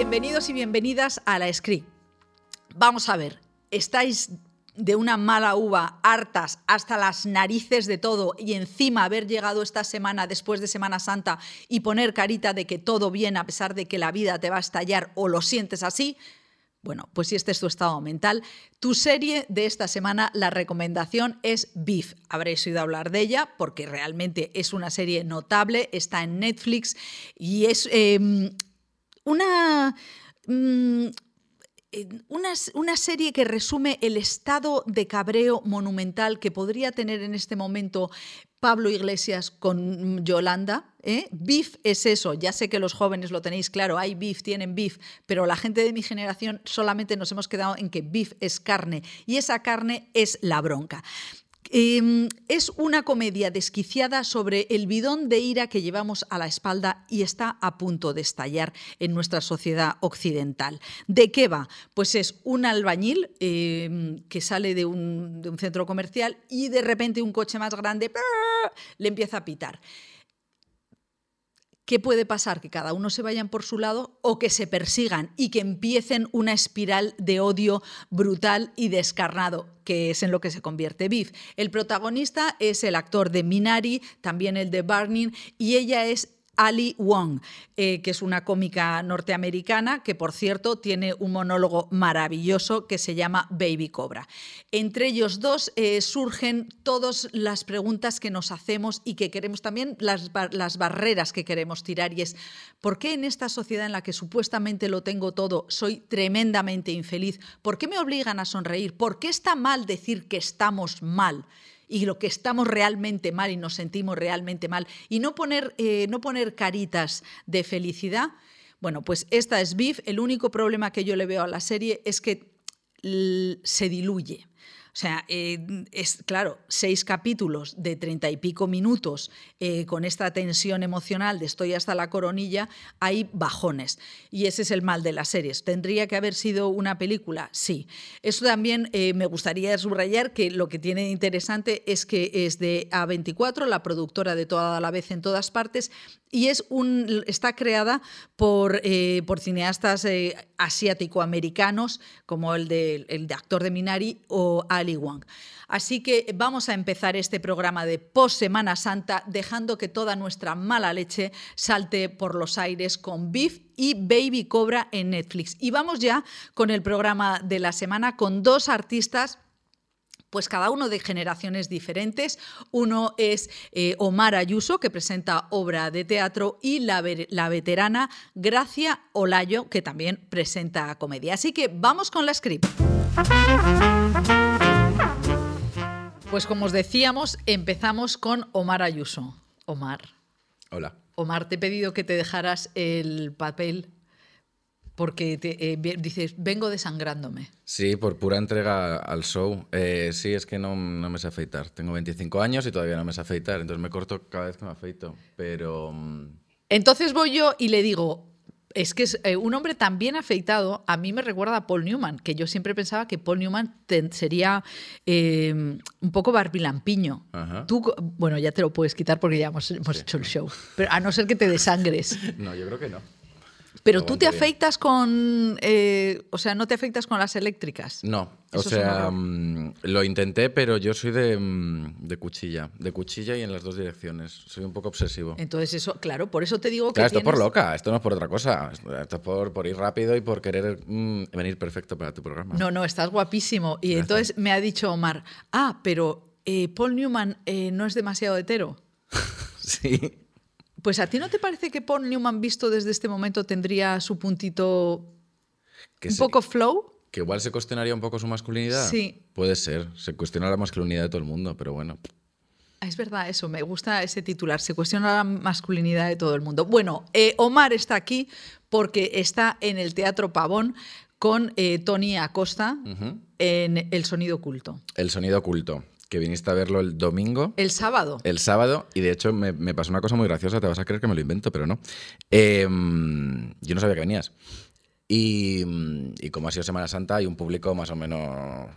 bienvenidos y bienvenidas a la Script. Vamos a ver, ¿estáis de una mala uva, hartas hasta las narices de todo y encima haber llegado esta semana después de Semana Santa y poner carita de que todo bien a pesar de que la vida te va a estallar o lo sientes así? Bueno, pues si este es tu estado mental, tu serie de esta semana, la recomendación es Beef. Habréis oído hablar de ella porque realmente es una serie notable, está en Netflix y es em, una... Mm, una, una, serie que resume el estado de cabreo monumental que podría tener en este momento Pablo Iglesias con Yolanda. ¿eh? Beef es eso, ya sé que los jóvenes lo tenéis claro, hay beef, tienen beef, pero la gente de mi generación solamente nos hemos quedado en que beef es carne y esa carne es la bronca. Em, es una comedia desquiciada sobre el bidón de ira que llevamos a la espalda y está a punto de estallar en nuestra sociedad occidental. ¿De qué va? Pues es un albañil em, que sale de un, de un centro comercial y de repente un coche más grande le empieza a pitar. ¿Qué puede pasar? Que cada uno se vayan por su lado o que se persigan y que empiecen una espiral de odio brutal y descarnado, que es en lo que se convierte Biff. El protagonista es el actor de Minari, también el de Barney, y ella es Ali Wong, eh, que es una cómica norteamericana que, por cierto, tiene un monólogo maravilloso que se llama Baby Cobra. Entre ellos dos eh, surgen todas las preguntas que nos hacemos y que queremos también, las, las barreras que queremos tirar, y es, ¿por qué en esta sociedad en la que supuestamente lo tengo todo soy tremendamente infeliz? ¿Por qué me obligan a sonreír? ¿Por qué está mal decir que estamos mal? Y lo que estamos realmente mal y nos sentimos realmente mal y no poner, eh, no poner caritas de felicidad. Bueno, pues esta es Beef. El único problema que yo le veo a la serie es que se diluye. O sea, eh, es claro, seis capítulos de treinta y pico minutos eh, con esta tensión emocional de estoy hasta la coronilla, hay bajones. Y ese es el mal de las series. ¿Tendría que haber sido una película? Sí. Eso también eh, me gustaría subrayar que lo que tiene interesante es que es de A24, la productora de toda la vez en todas partes, y es un, está creada por, por cineastas asiático-americanos, como el de, el de actor de Minari o Ali Wong. Así que vamos a empezar este programa de post Semana Santa dejando que toda nuestra mala leche salte por los aires con Beef y Baby Cobra en Netflix. Y vamos ya con el programa de la semana con dos artistas pues cada uno de generaciones diferentes. Uno es eh, Omar Ayuso, que presenta obra de teatro, y la, la, veterana Gracia Olayo, que también presenta comedia. Así que vamos con la script. Pues como os decíamos, empezamos con Omar Ayuso. Omar. Hola. Omar, te he pedido que te dejaras el papel porque te, eh, dices, vengo desangrándome. Sí, por pura entrega al show. Eh, sí, es que no, no, me sé afeitar. Tengo 25 años y todavía no me sé afeitar, entonces me corto cada vez que me afeito. Pero... Mm, entonces voy yo y le digo, es que es, eh, un hombre tan bien afeitado a mí me recuerda a Paul Newman, que yo siempre pensaba que Paul Newman sería eh, un poco barbilampiño. Tú, bueno, ya te lo puedes quitar porque ya hemos, hecho el show, pero a no ser que te desangres. No, yo creo que no. Pero tú te afeitas con. Eh, o sea, no te afeitas con las eléctricas. No. o sea, mm, lo intenté, pero yo soy mm, de, cuchilla. De cuchilla y en las dos direcciones. Soy un poco obsesivo. Entonces, eso, claro, por eso te digo que. Claro, esto es por loca, esto no es por otra cosa. Esto es por, por ir rápido y por querer mm, venir perfecto para tu programa. No, no, estás guapísimo. Y entonces me ha dicho Omar, ah, pero eh, Paul Newman eh, no es demasiado hetero. sí. Pues a ti no te parece que Paul Newman visto desde este momento tendría su puntito un poco flow? Que igual se cuestionaría un poco su masculinidad. Sí. Puede ser, se cuestiona la masculinidad de todo el mundo, pero bueno. Ah, es verdad eso, me gusta ese titular, se cuestiona la masculinidad de todo el mundo. Bueno, eh, Omar está aquí porque está en el Teatro Pavón con eh, Tony Acosta en El Sonido Oculto. El Sonido Oculto que viniste a verlo el domingo. El sábado. El sábado, y de hecho me, pasó una cosa muy graciosa, te vas a creer que me lo invento, pero no. Em, yo no sabía que venías. Y, como ha sido Semana Santa, hay un público más o menos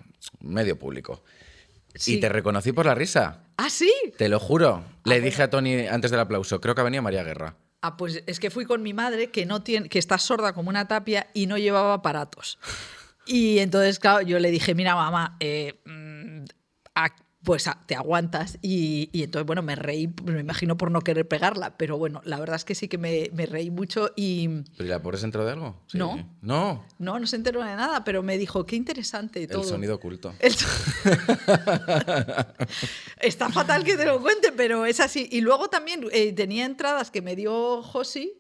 medio público. Y te reconocí por la risa. ¿Ah, sí? Te lo juro. Le dije a Tony antes del aplauso, creo que ha venido María Guerra. Ah, pues es que fui con mi madre, que, no tiene, que está sorda como una tapia y no llevaba aparatos. Y entonces, claro, yo le dije, mira, mamá, eh, mm, a- pues te aguantas. Y, y entonces, bueno, me reí, me imagino por no querer pegarla, pero bueno, la verdad es que sí que me, me reí mucho y ¿Pero y la pobre se enteró de algo? Sí. No. No. no, no se enteró de nada, pero me dijo, qué interesante todo. El sonido oculto. El so- Está fatal que te lo cuente, pero es así. Y luego también eh, tenía entradas que me dio Josi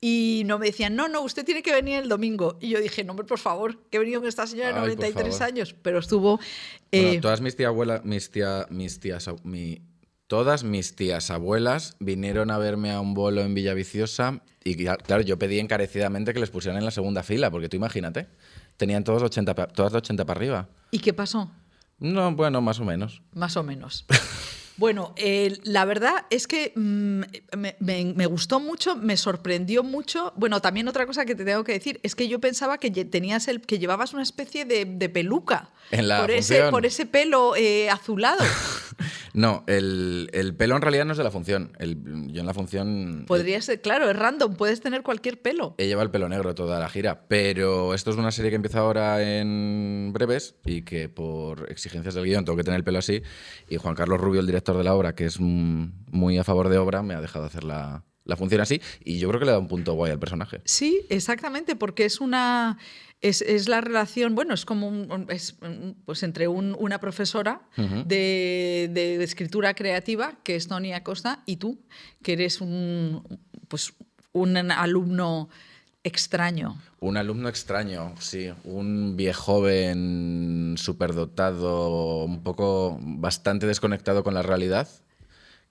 y no me decían, no, no, usted tiene que venir el domingo. Y yo dije, no, hombre, por favor, que he venido con esta señora de Ay, por 93 favor. años, pero estuvo... Bueno, eh, todas mis tías abuelas, mis tía, mis tías, mi- todas mis tías abuelas vinieron a verme a un bolo en Villaviciosa y claro, yo pedí encarecidamente que les pusieran en la segunda fila, porque tú imagínate, tenían todos 80, pa- todas de 80 para arriba. ¿Y qué pasó? No, bueno, más o menos. Más o menos. Bueno, eh, la verdad es que mm, me, me- me gustó mucho, me sorprendió mucho. Bueno, también otra cosa que te tengo que decir es que yo pensaba que tenías el, que llevabas una especie de, de peluca En la por ese, función. por ese pelo eh, azulado. No, el, el pelo en realidad no es de la función. El- yo en la función Podría ser, claro, es random, puedes tener cualquier pelo. he llevado el pelo negro toda la gira, pero esto es una serie que empieza ahora en breves y que por exigencias del guion tengo que tener el pelo así. Y Juan Carlos Rubio, el director de la obra, que es muy a favor de obra, me ha dejado hacer la, la función así y yo creo que le da un punto guay al personaje. Sí, exactamente, porque es una. Es, es la relación, bueno, es como un, es, pues entre un- una profesora de, de- de escritura creativa, que es Tony Acosta, y tú, que eres un, pues, un alumno extraño. Un alumno extraño, sí, un viejo joven superdotado, un poco bastante desconectado con la realidad,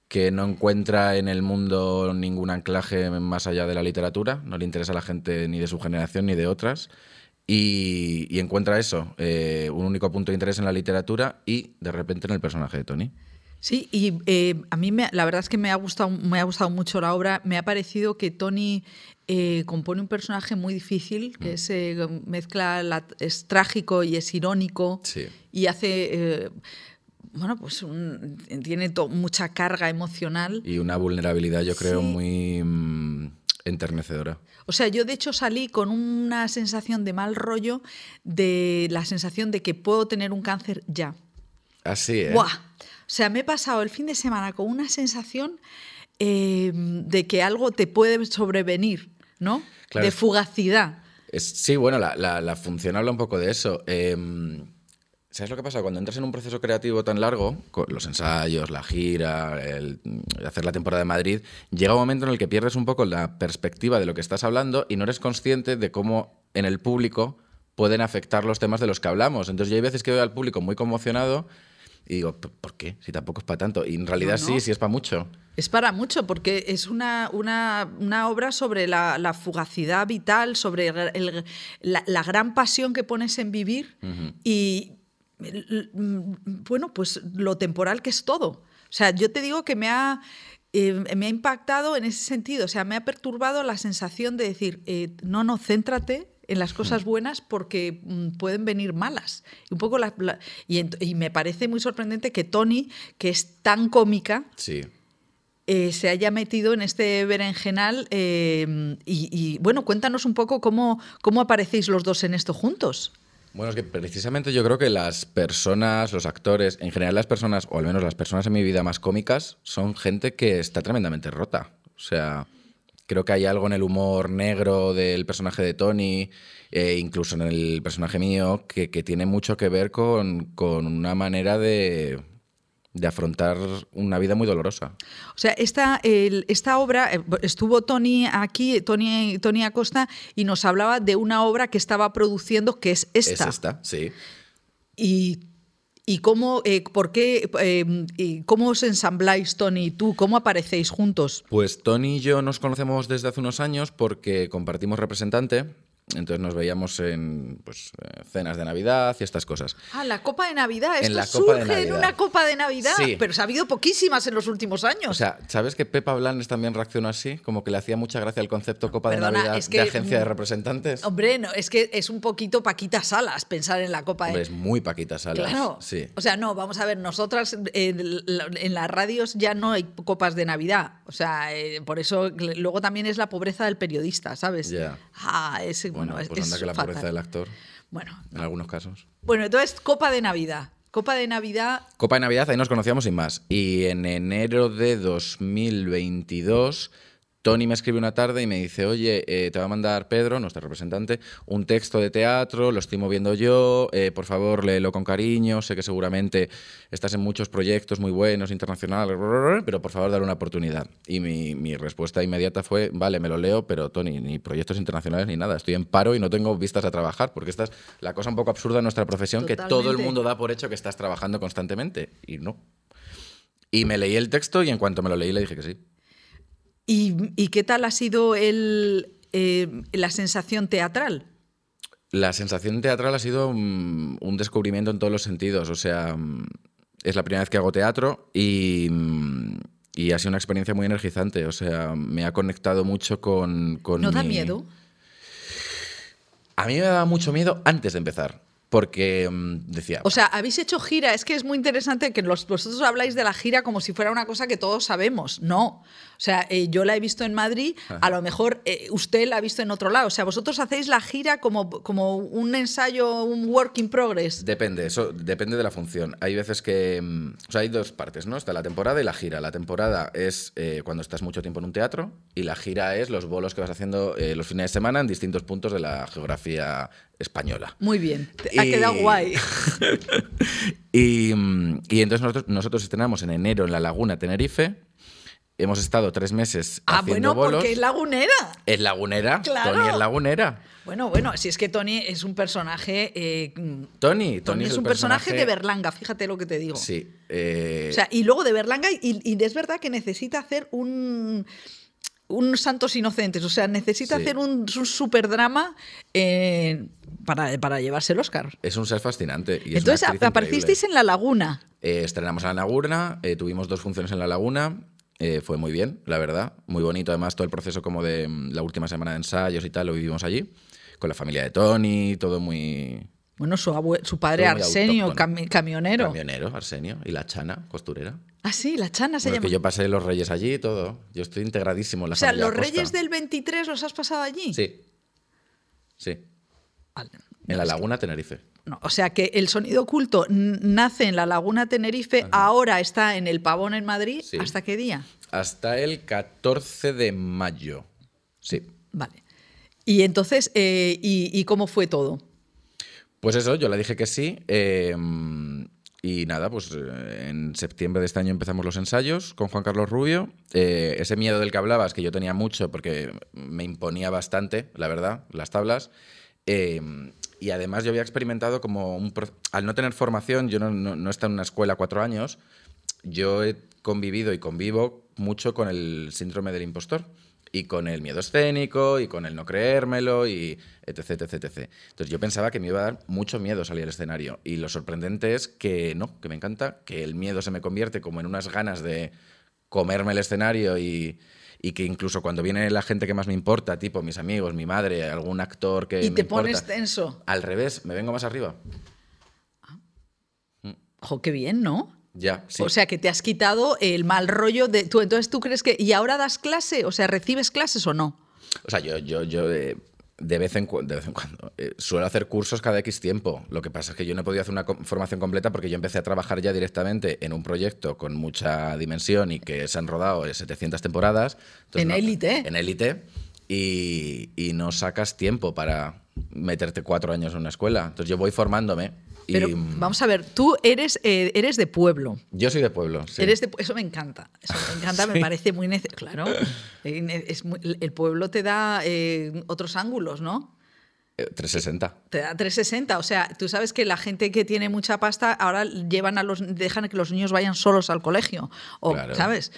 que no encuentra en el mundo ningún anclaje más allá de la literatura, no le interesa a la gente ni de su generación ni de otras, y, y encuentra eso, eh, un único punto de interés en la literatura y de repente en el personaje de Tony. Sí, y eh, a mí me- la verdad es que me ha, gustado, me ha gustado mucho la obra. Me ha parecido que Tony eh, compone un personaje muy difícil, que es, eh, mezcla, la- es trágico y es irónico Sí. y hace, bueno, pues un- tiene to- mucha carga emocional. Y una vulnerabilidad, yo creo, Sí. muy mm, enternecedora. O sea, yo de hecho salí con una sensación de mal rollo, de la sensación de que puedo tener un cáncer ya. Así, ¿eh? ¡Buah! O sea, me he pasado el fin de semana con una sensación eh, de que algo te puede sobrevenir, ¿no? Claro. De fugacidad. Es- sí, bueno, la, la- la función habla un poco de eso. Em, ¿Sabes lo que pasa? Cuando entras en un proceso creativo tan largo, con los ensayos, la gira, el hacer la temporada de Madrid, llega un momento en el que pierdes un poco la perspectiva de lo que estás hablando y no eres consciente de cómo en el público pueden afectar los temas de los que hablamos. Entonces yo hay veces que veo al público muy conmocionado y digo, "¿Por- ¿por qué? Si tampoco es para tanto. Y en realidad No, no. sí, sí es para mucho. Es para mucho, porque es una, una, una obra sobre la, la fugacidad vital, sobre el- la, la gran pasión que pones en vivir y, mm, bueno, pues lo temporal que es todo. O sea, yo te digo que me ha, eh, me ha impactado en ese sentido, o sea, me ha perturbado la sensación de decir, eh, no, no, céntrate en las cosas buenas porque mm, pueden venir malas. Y, un poco la- la- y, y me parece muy sorprendente que Tony, que es tan cómica, Sí. eh, se haya metido en este berenjenal. eh, y, y, bueno, cuéntanos un poco cómo, cómo aparecéis los dos en esto juntos. Bueno, es que precisamente yo creo que las personas, los actores, en general las personas, o al menos las personas en mi vida más cómicas, son gente que está tremendamente rota. O sea, creo que hay algo en el humor negro del personaje de Tony, e incluso en el personaje mío, que, que tiene mucho que ver con, con una manera de, de afrontar una vida muy dolorosa. O sea, esta, el- esta obra, eh, estuvo Tony aquí, Tony, Tony Acosta, y nos hablaba de una obra que estaba produciendo, que es esta. Es esta, sí. Y, y cómo, eh, por qué, eh, cómo os ensambláis, Tony y tú, cómo aparecéis juntos. Pues Tony y yo nos conocemos desde hace unos años porque compartimos representante entonces nos veíamos en pues, eh, cenas de Navidad y estas cosas. Ah, la copa de Navidad. En Esto la copa de surge en Navidad. una copa de Navidad. Sí. Pero se ha habido poquísimas en los últimos años. O sea, ¿sabes que Pepa Blanes también reaccionó así? Como que le hacía mucha gracia el concepto Copa Perdona, de Navidad es que- de agencia de representantes. Hombre, no, es que es un poquito Paquita Salas pensar en la copa de Hombre, es muy Paquita Salas. Claro. Sí. O sea, no, vamos a ver, nosotras en las radios ya no hay copas de Navidad. O sea, eh, por eso luego también es la pobreza del periodista, ¿sabes? Ya. Ah, ese, Bueno, bueno, es, pues anda que la fatal. pobreza del actor, Bueno, en algunos casos. bueno, entonces, copa de Navidad. Copa de Navidad. Copa de Navidad, ahí nos conocíamos sin más. Y en enero de 2022, Tony me escribe una tarde y me dice, oye, eh, te va a mandar Pedro, nuestro representante, un texto de teatro, lo estoy moviendo yo, eh, por favor, léelo con cariño, sé que seguramente estás en muchos proyectos muy buenos, internacionales, pero por favor, dale una oportunidad. Y mi, mi respuesta inmediata fue, vale, me lo leo, pero Tony, ni proyectos internacionales ni nada, estoy en paro y no tengo vistas a trabajar, porque esta es la cosa un poco absurda de nuestra profesión, que todo el mundo da por hecho que estás trabajando constantemente, y no. Y me leí el texto y en cuanto me lo leí le dije que sí. ¿Y, y qué tal ha sido el, eh, la sensación teatral? La sensación teatral ha sido mm, un descubrimiento en todos los sentidos. O sea, mm, es la primera vez que hago teatro y, mm, y ha sido una experiencia muy energizante. O sea, me ha conectado mucho con... con ¿No da mi- miedo? A mí me daba mucho miedo antes de empezar. Porque mm, decía... O sea, habéis hecho gira. Es que es muy interesante que los- vosotros habláis de la gira como si fuera una cosa que todos sabemos. No. O sea, eh, yo la he visto en Madrid, a lo mejor eh, usted la ha visto en otro lado. O sea, vosotros hacéis la gira como, como un ensayo, un work in progress. Depende, eso depende de la función. Hay veces que. mm, O sea, hay dos partes, ¿no? Está la temporada y la gira. La temporada es eh, cuando estás mucho tiempo en un teatro y la gira es los bolos que vas haciendo eh, los fines de semana en distintos puntos de la geografía española. Muy bien. Ha quedado guay. Y, mm, y entonces nosotros, nosotros estrenamos en enero en La Laguna, Tenerife. Hemos estado tres meses Ah, haciendo bueno, bolos. porque es lagunera. Es lagunera. Claro. Tony es lagunera. Bueno, bueno, si es que Tony es un personaje. eh, Tony, Tony, Tony es un personaje de Berlanga, fíjate lo que te digo. Sí. eh, O sea, y luego de Berlanga, y, y es verdad que necesita hacer un, un Santos Inocentes, o sea, necesita Sí. hacer un, un superdrama eh, para, para llevarse el Oscar. es un ser fascinante. y Entonces, aparecisteis en La Laguna. Eh, estrenamos en La Laguna, eh, tuvimos dos funciones en La Laguna, eh, fue muy bien, la verdad, muy bonito además todo el proceso como de mm, la última semana de ensayos y tal, lo vivimos allí, con la familia de Tony, todo muy Bueno, su, abue- su padre Arsenio, cami- camionero. camionero, Arsenio, y la Chana, costurera. Ah, sí, la Chana se Bueno, es llama. que yo pasé los reyes allí y todo, yo estoy integradísimo en la o sea, familia los. Reyes del 23 los has pasado allí. Sí, sí, En La Laguna, Tenerife. No, o sea que el sonido oculto nace en la Laguna Tenerife, ahora está en el Pavón en Madrid. Sí. ¿Hasta qué día? Hasta el 14 de mayo, sí. Vale. Y entonces, eh, y, y cómo fue todo? Pues eso, yo le dije que sí. eh, y nada, pues eh, en septiembre de este año empezamos los ensayos con Juan Carlos Rubio. Eh, ese miedo del que hablabas, que yo tenía mucho porque me imponía bastante, la verdad, las tablas. Eh, y además yo había experimentado como un... Al no tener formación, yo no, no, no he estado en una escuela cuatro años, yo he convivido y convivo mucho con el síndrome del impostor y con el miedo escénico y con el no creérmelo y etc, etc, etc. Entonces yo pensaba que me iba a dar mucho miedo salir al escenario y lo sorprendente es que no, que me encanta, que el miedo se me convierte como en unas ganas de comerme el escenario y, y que incluso cuando viene la gente que más me importa, tipo mis amigos, mi madre, algún actor que y me te importa, pones tenso. al revés, me vengo más arriba. Ojo, qué bien, ¿no? Ya, sí. O sea, que te has quitado el mal rollo de... Tú, entonces, ¿tú crees que... ¿Y ahora das clase? O sea, ¿recibes clases o no? O sea, yo, yo, yo eh, de, vez en, de vez en cuando eh, suelo hacer cursos cada X tiempo. Lo que pasa es que yo no he podido hacer una co- formación completa porque yo empecé a trabajar ya directamente en un proyecto con mucha dimensión y que se han rodado eh, 700 temporadas. Entonces, En no- élite. En élite. Y, y no sacas tiempo para meterte cuatro años en una escuela. Entonces yo voy formándome. Y, Pero vamos a ver, tú eres, eh, eres de pueblo. Yo soy de pueblo. sí. Eres de eso me encanta. Eso me encanta, me parece muy necesario. Claro. Eh, ne- es muy- el pueblo te da eh, otros ángulos, ¿no? Eh, 360. Te da 360. O sea, tú sabes que la gente que tiene mucha pasta ahora llevan a los, dejan que los niños vayan solos al colegio. O, Claro. ¿sabes?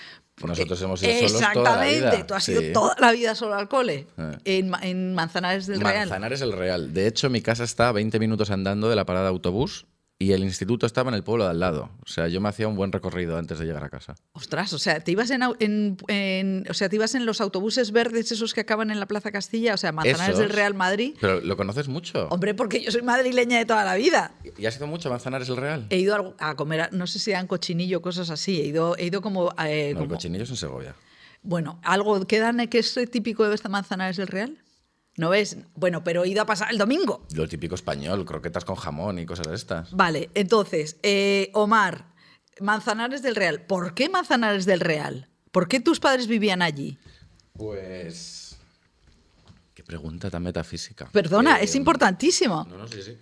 Nosotros hemos ido solos toda la Exactamente. vida, Tú has sí. ido toda la vida solo al cole. Eh. En, Ma- en Manzanares del Real. Manzanares el Real. De hecho, mi casa está a 20 minutos andando de la parada de autobús y el instituto estaba en el pueblo de al lado. O sea, yo me hacía un buen recorrido antes de llegar a casa. Ostras, o sea, te ibas en, en- en- o sea, te ibas en los autobuses verdes esos que acaban en la Plaza Castilla, o sea, Manzanares Esos. del Real Madrid. Pero lo conoces mucho. Hombre, porque yo soy madrileña de toda la vida. ¿Y has ido mucho a Manzanares el Real? He ido a, a comer, a- no sé si eran cochinillo, cosas así. He ido, he ido como, eh, No, el como- cochinillo es en Segovia. bueno, algo que dan que es típico de esta Manzanares del Real. ¿No ves? Bueno, pero he ido a pasar el domingo. Lo típico español, croquetas con jamón y cosas de estas. Vale, entonces, eh, Omar, Manzanares del Real. ¿Por qué Manzanares del Real? ¿Por qué tus padres vivían allí? Pues. Qué pregunta tan metafísica. Perdona, Eh, es importantísimo. No, no, sí, sí.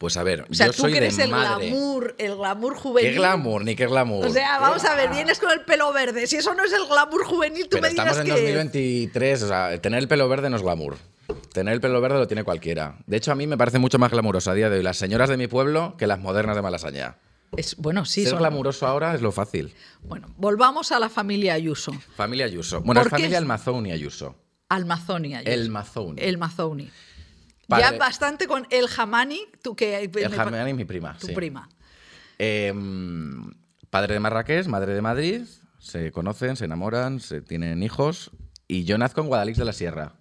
Pues a ver, O sea, yo tú soy que eres de el madre. glamour, el glamour juvenil. ¿Qué glamour? Ni qué glamour. O sea, vamos a ver, vienes con el pelo verde. Si eso no es el glamour juvenil, tú Pero me estamos en que es. 2023, o sea, tener el pelo verde no es glamour. Tener el pelo verde lo tiene cualquiera. De hecho, a mí me parece mucho más glamuroso a día de hoy las señoras de mi pueblo que las modernas de Malasaña. Es, bueno, sí, Ser son- glamuroso ahora es lo fácil. Bueno, volvamos a la familia Ayuso. Familia Ayuso. Bueno, es ¿Por qué familia es- Almazoni Ayuso. Almazoni Ayuso. El Mazoni. El Mazoni. Padre- Ya bastante con el Jamani, tú que... El Jamani, mi prima. Tu sí. prima. Eh, padre de Marrakech, madre de Madrid, se conocen, se enamoran, se tienen hijos. Y yo nazco en Guadalix de la Sierra,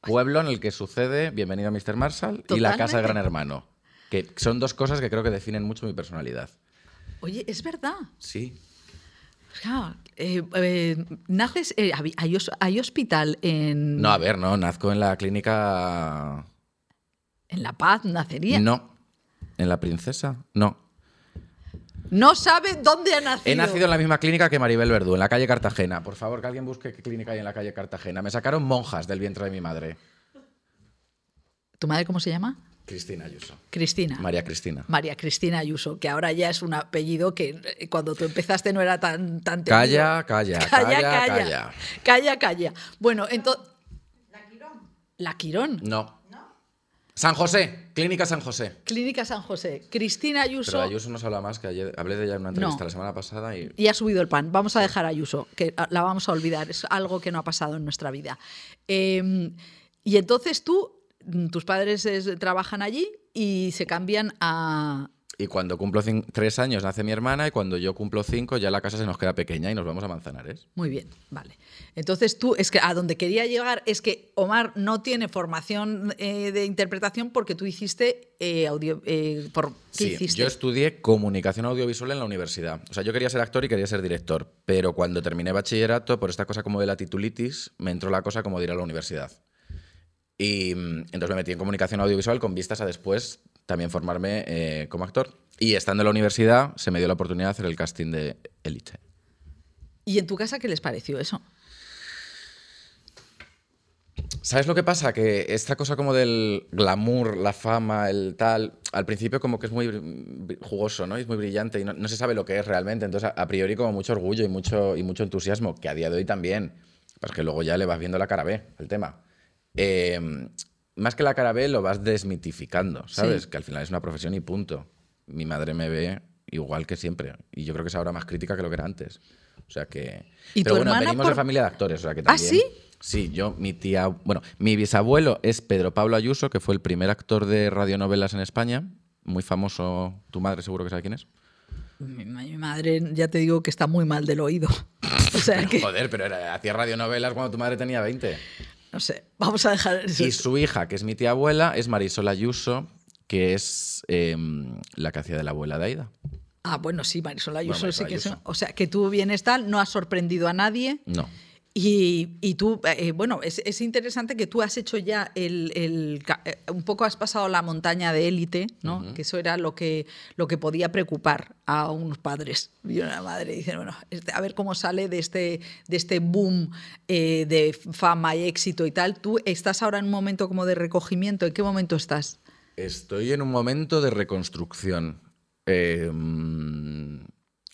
pueblo en el que sucede Bienvenido a Mr. Marshall y la Casa de. Gran Hermano. Que son dos cosas que creo que definen mucho mi personalidad. Oye, es verdad. Sí. Claro, eh, eh, naces... eh, hay, hay hospital en, No, a ver, no, nazco en la clínica. En La Paz, nacería. No. ¿En la princesa? No. No sabe dónde ha nacido. He nacido en la misma clínica que Maribel Verdú, en la calle Cartagena. Por favor, que alguien busque qué clínica hay en la calle Cartagena. Me sacaron monjas del vientre de mi madre. ¿Tu madre cómo se llama? Cristina Ayuso. Cristina. María Cristina. María Cristina Ayuso, que ahora ya es un apellido que eh, cuando tú empezaste no era tan tan temido. Calla, calla, calla, calla. Calla, calla. Bueno, entonces La Quirón. No. San José, Clínica San José. Clínica San José. Cristina Ayuso. Pero Ayuso no se habla más, que ayer hablé de ella en una entrevista No. la semana pasada y Y ha subido el pan. Vamos a dejar a Ayuso, que la vamos a olvidar. Es algo que no ha pasado en nuestra vida. Eh, y entonces tú, mm, tus padres es- trabajan allí y se cambian a. Y cuando cumplo tres años nace mi hermana y cuando yo cumplo cinco ya la casa se nos queda pequeña y nos vamos a Manzanares. Muy bien, vale. Entonces tú, es que a donde quería llegar es que Omar no tiene formación eh, de interpretación porque tú hiciste eh, audio. eh, por, ¿Qué Sí, hiciste? yo estudié comunicación audiovisual en la universidad. O sea, yo quería ser actor y quería ser director, pero cuando terminé bachillerato, por esta cosa como de la titulitis, me entró la cosa como de ir a la universidad. Y mm, entonces me metí en comunicación audiovisual con vistas a después también formarme eh, como actor. Y estando en la universidad, se me dio la oportunidad de hacer el casting de Elite. ¿Y en tu casa qué les pareció eso? ¿Sabes lo que pasa? Que esta cosa como del glamour, la fama, el tal, al principio como que es muy jugoso, ¿no? Y es muy brillante y no, no se sabe lo que es realmente. Entonces, a, a priori como mucho orgullo y mucho, y mucho entusiasmo, que a día de hoy también. Pues que luego ya le vas viendo la cara B, el tema. Eh, más que la cara B, lo vas desmitificando, ¿sabes? Sí. Que al final es una profesión y punto. Mi madre me ve igual que siempre. Y yo creo que es ahora más crítica que lo que era antes. O sea que... ¿Y Pero tu bueno, venimos por- de familia de actores, o sea que ¿Ah, también... sí? Sí, yo, mi tía, bueno, mi bisabuelo es Pedro Pablo Ayuso, que fue el primer actor de radionovelas en España, muy famoso, tu madre seguro que sabe quién es. Mi, mi madre, ya te digo que está muy mal del oído. O sea que, Joder, pero era- hacía radionovelas cuando tu madre tenía 20. No sé, vamos a dejar eso. Y su hija, que es mi tía abuela, es Marisol Ayuso, que es em, la que hacía de la abuela de Aida. Ah, bueno, sí, Marisol Ayuso Bueno, sí que es-. O sea, que tú vienes tal, no has sorprendido a nadie. No. Y, y tú, eh, bueno, es, es interesante que tú has hecho ya el, eh, un poco has pasado la montaña de élite, ¿no? Que eso era lo que, lo que podía preocupar a unos padres y una madre. Dicen, bueno, este, a ver cómo sale de este, de este boom eh, de fama y éxito y tal. Tú estás ahora en un momento como de recogimiento. ¿En qué momento estás? Estoy en un momento de reconstrucción em,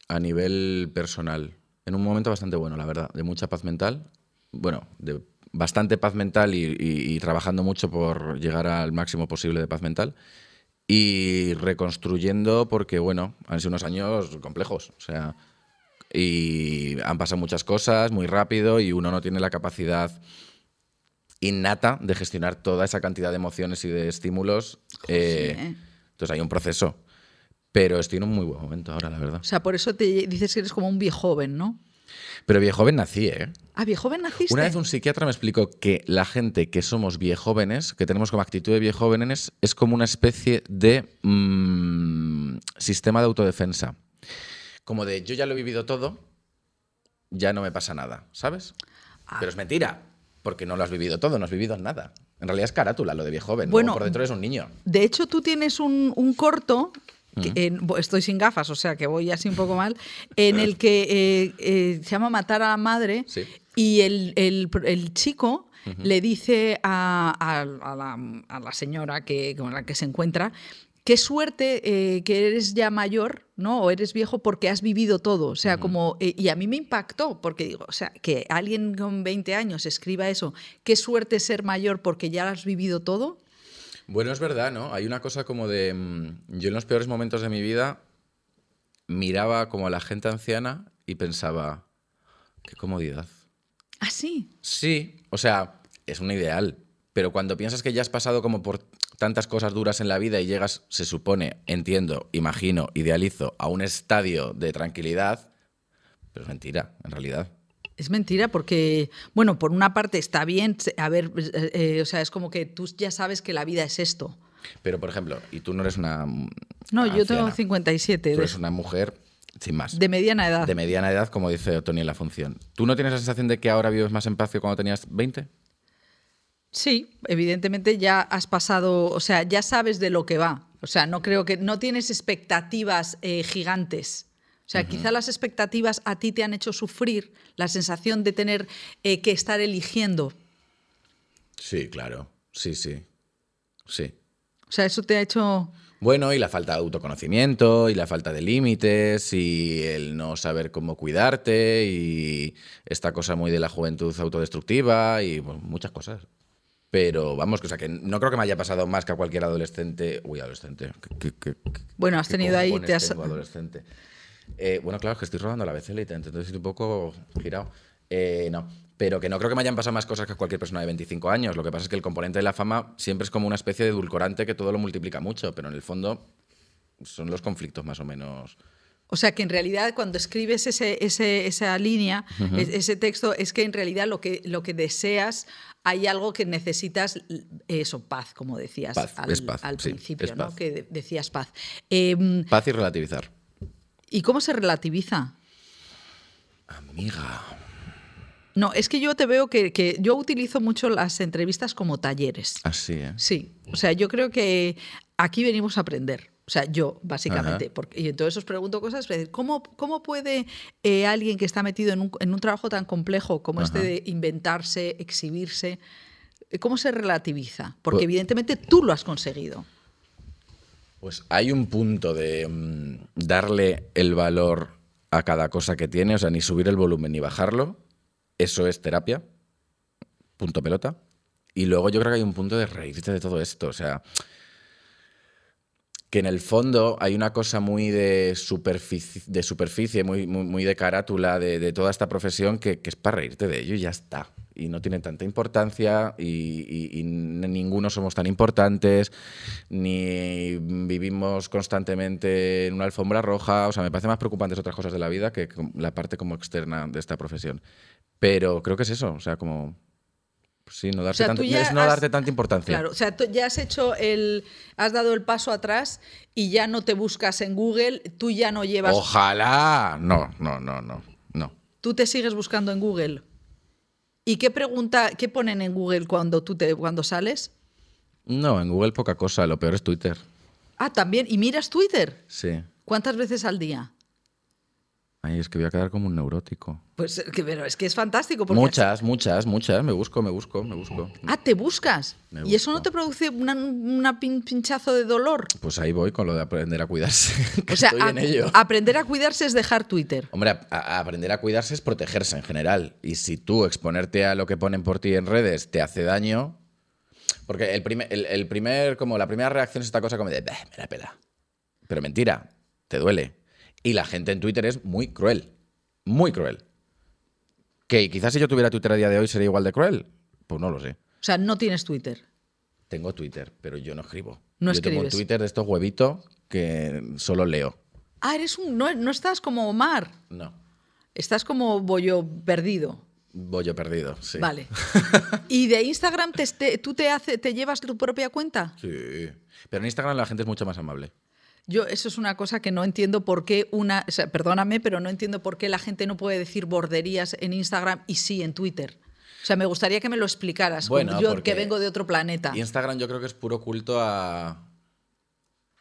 a nivel personal. En un momento bastante bueno, la verdad, de mucha paz mental. Bueno, de bastante paz mental y, y- y trabajando mucho por llegar al máximo posible de paz mental. Y reconstruyendo porque, bueno, han sido unos años complejos. O sea, y han pasado muchas cosas muy rápido y uno no tiene la capacidad innata de gestionar toda esa cantidad de emociones y de estímulos. eh, ¿eh? Entonces hay un proceso. Pero estoy en un muy buen momento ahora, la verdad. O sea, por eso te dices que eres como un viejo joven, ¿no? Pero viejoven nací, ¿eh? Ah, viejo joven naciste. Una vez un psiquiatra me explicó que la gente que somos viejóvenes, que tenemos como actitud de viejóvenes, es como una especie de mm, sistema de autodefensa. Como de yo ya lo he vivido todo, ya no me pasa nada, ¿sabes? Ah. Pero es mentira, porque no lo has vivido todo, no has vivido nada. En realidad es carátula lo de viejoven. Bueno, por dentro eres un niño. De hecho, tú tienes un, un corto, que estoy sin gafas, o sea que voy así un poco mal, en el que eh, eh, se llama Matar a la Madre Sí. y el, el chico le dice a, a- a la, a la señora que, con la que se encuentra, qué suerte eh, que eres ya mayor, ¿no? O eres viejo porque has vivido todo. O sea, como. y a mí me impactó, porque digo, o sea, que alguien con 20 años escriba eso, qué suerte ser mayor porque ya has vivido todo. Bueno, es verdad, ¿no? Hay una cosa como de... mm, Yo en los peores momentos de mi vida miraba como a la gente anciana y pensaba, qué comodidad. Ah, sí. Sí, o sea, es un ideal, pero cuando piensas que ya has pasado como por tantas cosas duras en la vida y llegas, se supone, entiendo, imagino, idealizo, a un estadio de tranquilidad, pero es mentira, en realidad. Es mentira porque, bueno, por una parte está bien, a ver, eh, eh, o sea, es como que tú ya sabes que la vida es esto. Pero, por ejemplo, y tú no eres una... No, yo tengo anciana, 57, Tú eres una mujer sin más. de mediana edad. De mediana edad, como dice Tony en la función. ¿Tú no tienes la sensación de que ahora vives más en paz que cuando tenías 20? Sí, evidentemente ya has pasado, o sea, ya sabes de lo que va. O sea, no creo que no tienes expectativas eh, gigantes. O sea, quizá las expectativas a ti te han hecho sufrir la sensación de tener eh, que estar eligiendo. Sí, claro. Sí, sí. Sí. O sea, eso te ha hecho... Bueno, y la falta de autoconocimiento, y la falta de límites, y el no saber cómo cuidarte, y esta cosa muy de la juventud autodestructiva, y bueno, muchas cosas. Pero vamos, que, o sea, que no creo que me haya pasado más que a cualquier adolescente. Uy, adolescente. ¿Qué- qué- qué- Bueno, has tenido ahí, te has- adolescente? Eh, bueno, claro, es que estoy rodando la BCL, entonces estoy un poco girado. Eh, no, pero que no creo que me hayan pasado más cosas que a cualquier persona de 25 años. Lo que pasa es que el componente de la fama siempre es como una especie de edulcorante que todo lo multiplica mucho, pero en el fondo son los conflictos más o menos. O sea, que en realidad cuando escribes ese, ese- esa línea, es- ese texto, es que en realidad lo que, lo que deseas, hay algo que necesitas, eso, paz, como decías Paz, al, es paz, al sí, principio, ¿no? paz. Que de- decías paz. Em, Paz y relativizar. ¿Y cómo se relativiza? Amiga. No, es que yo te veo que, que yo utilizo mucho las entrevistas como talleres. Así, ¿eh? Sí, o sea, yo creo que aquí venimos a aprender. O sea, yo, básicamente. Ajá. Porque, y entonces os pregunto cosas, ¿cómo, cómo puede eh, alguien que está metido en un, en un trabajo tan complejo como este de inventarse, exhibirse, eh, cómo se relativiza? Porque Pues- evidentemente tú lo has conseguido. Pues hay un punto de mm, darle el valor a cada cosa que tiene, o sea, ni subir el volumen ni bajarlo. Eso es terapia. Punto pelota. Y luego yo creo que hay un punto de reírte de todo esto. O sea, que en el fondo hay una cosa muy de superficie, muy, muy, muy de carátula de, de toda esta profesión que, que es para reírte de ello y ya está. Y no tiene tanta importancia y, y- y ninguno somos tan importantes, ni vivimos constantemente en una alfombra roja. O sea, me parece más preocupantes otras cosas de la vida que la parte como externa de esta profesión. Pero creo que es eso, o sea, como... pues Sí, no, darse sea, tanto- es no has- darte tanta importancia. Claro, o sea, tú ya has hecho el. has dado el paso atrás y ya no te buscas en Google, tú ya no llevas. Ojalá. No, no, no, no, no. Tú te sigues buscando en Google. ¿Y qué pregunta, qué ponen en Google cuando tú te cuando sales? No, en Google poca cosa, lo peor es Twitter. Ah, también. ¿Y miras Twitter? Sí. ¿Cuántas veces al día? Ay, es que voy a quedar como un neurótico. Pues eh, que- pero es que es fantástico. Porque Muchas, muchas, muchas. Me busco, me busco, me busco. Ah, te buscas. Me ¿Y eso no te produce pin- pinchazo de dolor? Pues ahí voy con lo de aprender a cuidarse. que O sea, estoy a- en ello. aprender a cuidarse es dejar Twitter. Hombre, a- a- aprender a cuidarse es protegerse en general. Y si tú exponerte a lo que ponen por ti en redes te hace daño. Porque el primer, el, el primer, como la primera reacción es esta cosa como de, "Bah, me la pela. Pero mentira, te duele. Y la gente en Twitter es muy cruel. Muy cruel. Que quizás si yo tuviera Twitter a día de hoy sería igual de cruel. Pues no lo sé. O sea, no tienes Twitter. Tengo Twitter, pero yo no escribo. No yo tengo un escribes. Twitter de estos huevitos que solo leo. Ah, eres un. No, no estás como Omar. No. Estás como bollo perdido. Bollo perdido, sí. Vale. ¿Y de Instagram te, te- tú te, hace, te llevas tu propia cuenta? Sí. Pero en Instagram la gente es mucho más amable. Yo, eso es una cosa que no entiendo por qué una. o sea, perdóname, pero no entiendo por qué la gente no puede decir borderías en Instagram y sí en Twitter. O sea, me gustaría que me lo explicaras. como Bueno, yo que vengo de otro planeta. Instagram yo creo que es puro culto a.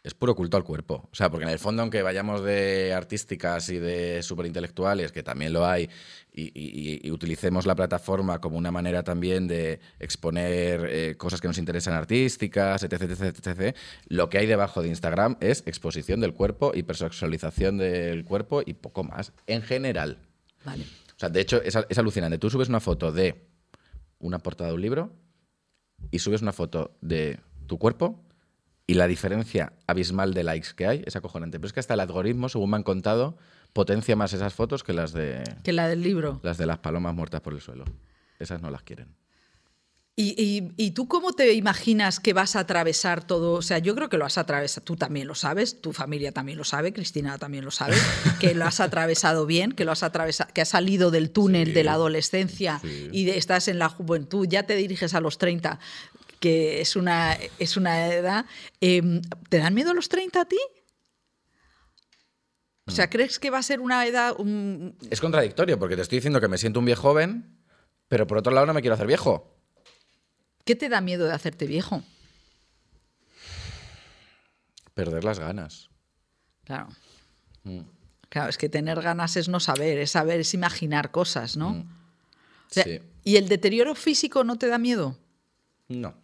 Es puro culto al cuerpo. O sea, porque en el fondo, aunque vayamos de artísticas y de superintelectuales, que también lo hay, y, y- y utilicemos la plataforma como una manera también de exponer eh, cosas que nos interesan artísticas, etc, etc, etc, lo que hay debajo de Instagram es exposición del cuerpo, hipersexualización del cuerpo y poco más. En general. Vale. O sea, de hecho, es, es alucinante. Tú subes una foto de una portada de un libro y subes una foto de tu cuerpo y la diferencia abismal de likes que hay es acojonante. Pero es que hasta el algoritmo, según me han contado, potencia más esas fotos que las de Que la del libro. las de las palomas muertas por el suelo. Esas no las quieren. ¿Y, y, y tú cómo te imaginas que vas a atravesar todo? O sea, yo creo que lo has atravesado, tú también lo sabes, tu familia también lo sabe, Cristina también lo sabe, que lo has atravesado bien, que lo has atravesado, que has salido del túnel Sí. de la adolescencia Sí. y de- estás en la juventud, ya te diriges a los 30, que es una, es una edad. Em, ¿Te dan miedo los 30 a ti? O Mm. sea, ¿crees que va a ser una edad... un- Es contradictorio porque te estoy diciendo que me siento un viejo joven, pero por otro lado no me quiero hacer viejo. ¿Qué te da miedo de hacerte viejo? Perder las ganas. Claro. Mm. Claro, es que tener ganas es no saber, es saber, es imaginar cosas, ¿no? O sea, Sí. ¿Y el deterioro físico no te da miedo? No.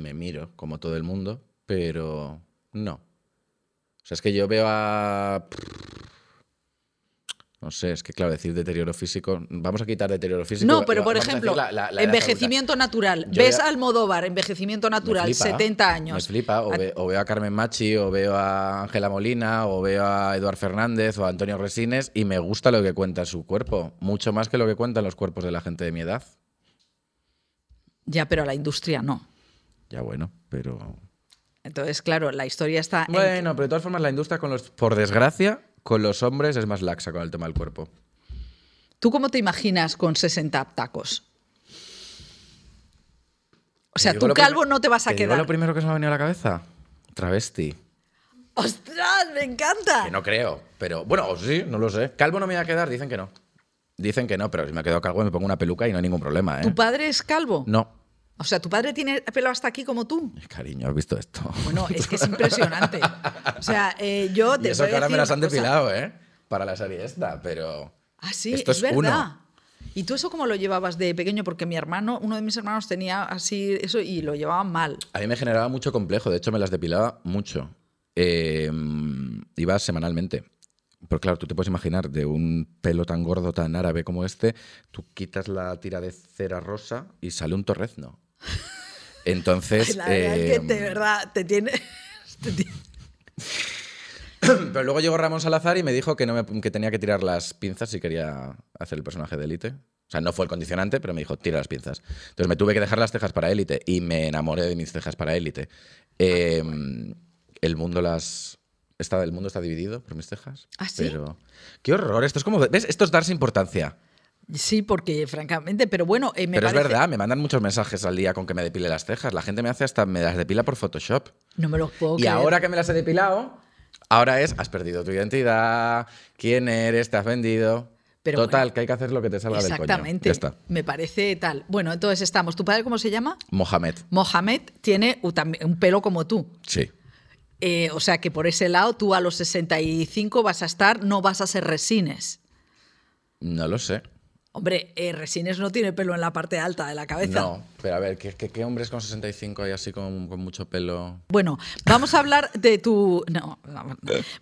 Me miro, como todo el mundo, pero no. O sea, es que yo veo a... No sé, es que claro, decir deterioro físico... Vamos a quitar deterioro físico. No, pero por ejemplo, la- la- la edad envejecimiento natural. Yo Ves a Almodóvar, envejecimiento natural, Me flipa, 70 años. Me flipa. O, ve- o veo a Carmen Machi, o veo a Ángela Molina, o veo a Eduard Fernández, o a Antonio Resines, y me gusta lo que cuenta su cuerpo. Mucho más que lo que cuentan los cuerpos de la gente de mi edad. Ya, pero a la industria no. Ya bueno, pero... Entonces, claro, la historia está en... Bueno, pero de todas formas la industria, con los, por desgracia, con los hombres es más laxa con el tema del cuerpo. ¿Tú cómo te imaginas con 60 tacos? O sea, tú calvo no te vas a ¿te digo quedar. lo primero que se me ha venido a la cabeza? Travesti. ¡Ostras, me encanta! Que no creo, pero bueno, o sí, no lo sé. Calvo no me va a quedar, dicen que no. Dicen que no, pero si me quedo calvo me pongo una peluca y no hay ningún problema, ¿eh? ¿Tu padre es calvo? No. O sea, ¿tu padre tiene pelo hasta aquí como tú? Cariño, ¿has visto esto? Bueno, es que es impresionante. O sea, eh, yo te y eso voy que ahora me las han depilado, ¿eh? Para la serie esta, pero... Ah, sí, Esto es, es verdad. uno. ¿Y tú eso cómo lo llevabas de pequeño? Porque mi hermano, uno de mis hermanos tenía así eso y lo llevaban mal. A mí me generaba mucho complejo, de hecho me las depilaba mucho. Eh, iba semanalmente. Pero claro, tú te puedes imaginar, de un pelo tan gordo, tan árabe como este, tú quitas la tira de cera rosa y sale un torrezno. Entonces... la verdad es que eh, de verdad te tiene... te tiene- Pero luego llegó Ramón Salazar y me dijo que, no me- que tenía que tirar las pinzas si quería hacer el personaje de élite. O sea, no fue el condicionante, pero me dijo, tira las pinzas. Entonces me tuve que dejar las cejas para élite y me enamoré de mis cejas para élite. Eh, el mundo las... Está, el mundo está dividido por mis cejas. ¿Ah, sí? Pero... ¡Qué horror! Esto es como... ¿Ves? Esto es darse importancia. Sí, porque francamente, pero bueno, eh, me pero parece... es verdad, me mandan muchos mensajes al día con que me depile las cejas. La gente me hace hasta... Me las depila por Photoshop. No me lo puedo Y creer. ahora que me las he depilado, ahora es, has perdido tu identidad, quién eres, te has vendido. Pero Total, bueno. que hay que hacer lo que te salga del coño. Exactamente. Me parece tal. Bueno, entonces estamos. ¿Tu padre cómo se llama? Mohamed, Mohamed tiene un pelo como tú. sí. Eh, o sea que por ese lado tú a los 65 vas a estar, no vas a ser resines. No lo sé. Hombre, eh, Resines no tiene pelo en la parte alta de la cabeza. No, pero a ver, ¿qué, qué, qué hombres con 65 hay así con, con mucho pelo? Bueno, vamos a hablar de tu. No,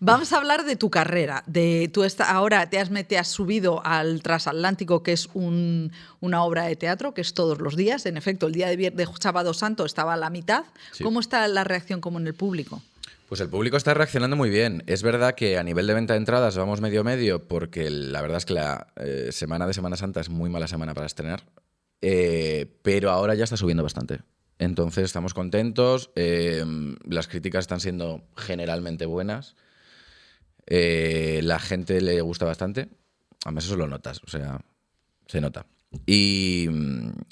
vamos a hablar de tu carrera. De tú esta, ahora te has, te has subido al Transatlántico, que es un- una obra de teatro, que es todos los días. En efecto, el día de, vier- de Sábado Santo estaba a la mitad. Sí. ¿Cómo está la reacción como en el público? Pues el público está reaccionando muy bien. Es verdad que a nivel de venta de entradas vamos medio medio, porque la verdad es que la eh, semana de Semana Santa es muy mala semana para estrenar. Eh, pero ahora ya está subiendo bastante. Entonces estamos contentos. eh, las críticas están siendo generalmente buenas. eh, la gente le gusta bastante. Además, eso lo notas. O sea, se nota. Y,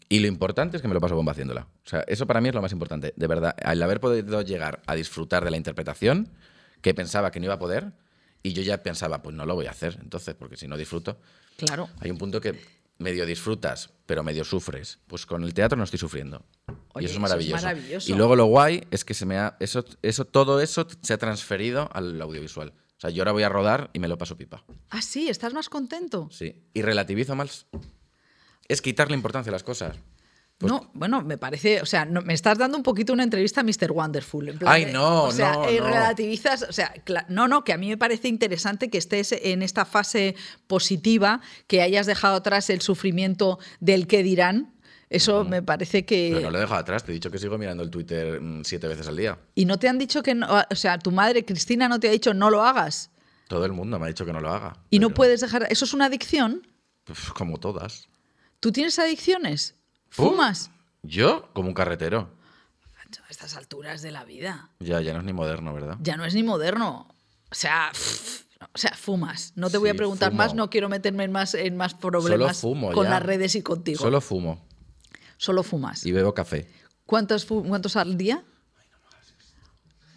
y lo importante es que me lo paso bomba haciéndola. O sea, eso para mí es lo más importante. De verdad, al haber podido llegar a disfrutar de la interpretación, que pensaba que no iba a poder, y yo ya pensaba, pues no lo voy a hacer, entonces, porque si no disfruto. Claro. Hay un punto que medio disfrutas, pero medio sufres. Pues con el teatro no estoy sufriendo. Oye, y eso es eso es maravilloso. maravilloso. Y luego lo guay es que se me ha, eso, eso, todo eso se ha transferido al audiovisual. O sea, yo ahora voy a rodar y me lo paso pipa. Ah, sí, ¿estás más contento? Sí. Y relativizo más. Es quitarle importancia a las cosas. Pues- no, bueno, me parece, o sea, no- me estás dando un poquito una entrevista a Mr. Wonderful. en plan Ay, de- no, O sea, no, eh, no. relativizas, o sea, no, no, que a mí me parece interesante que estés en esta fase positiva, que hayas dejado atrás el sufrimiento del que dirán. Eso me parece que. Pero no lo he dejado atrás. Te he dicho que sigo mirando el Twitter mm, siete veces al día. Y no te han dicho que no, o sea, tu madre Cristina no te ha dicho no lo hagas. Todo el mundo me ha dicho que no lo haga. Y no puedes dejar. ¿Eso es una adicción? pues, como todas. ¿Tú tienes adicciones? Uh, ¿Fumas? Yo, como un carretero. A estas alturas de la vida. Ya, ya no es ni moderno, ¿verdad? ya no es ni moderno. O sea, o sea, fumas. No te voy a preguntar fumo. más, no quiero meterme en más, en más problemas fumo con ya. las redes y contigo. Solo fumo Solo fumas. y bebo café. ¿Cuántos, ¿Cuántos al día?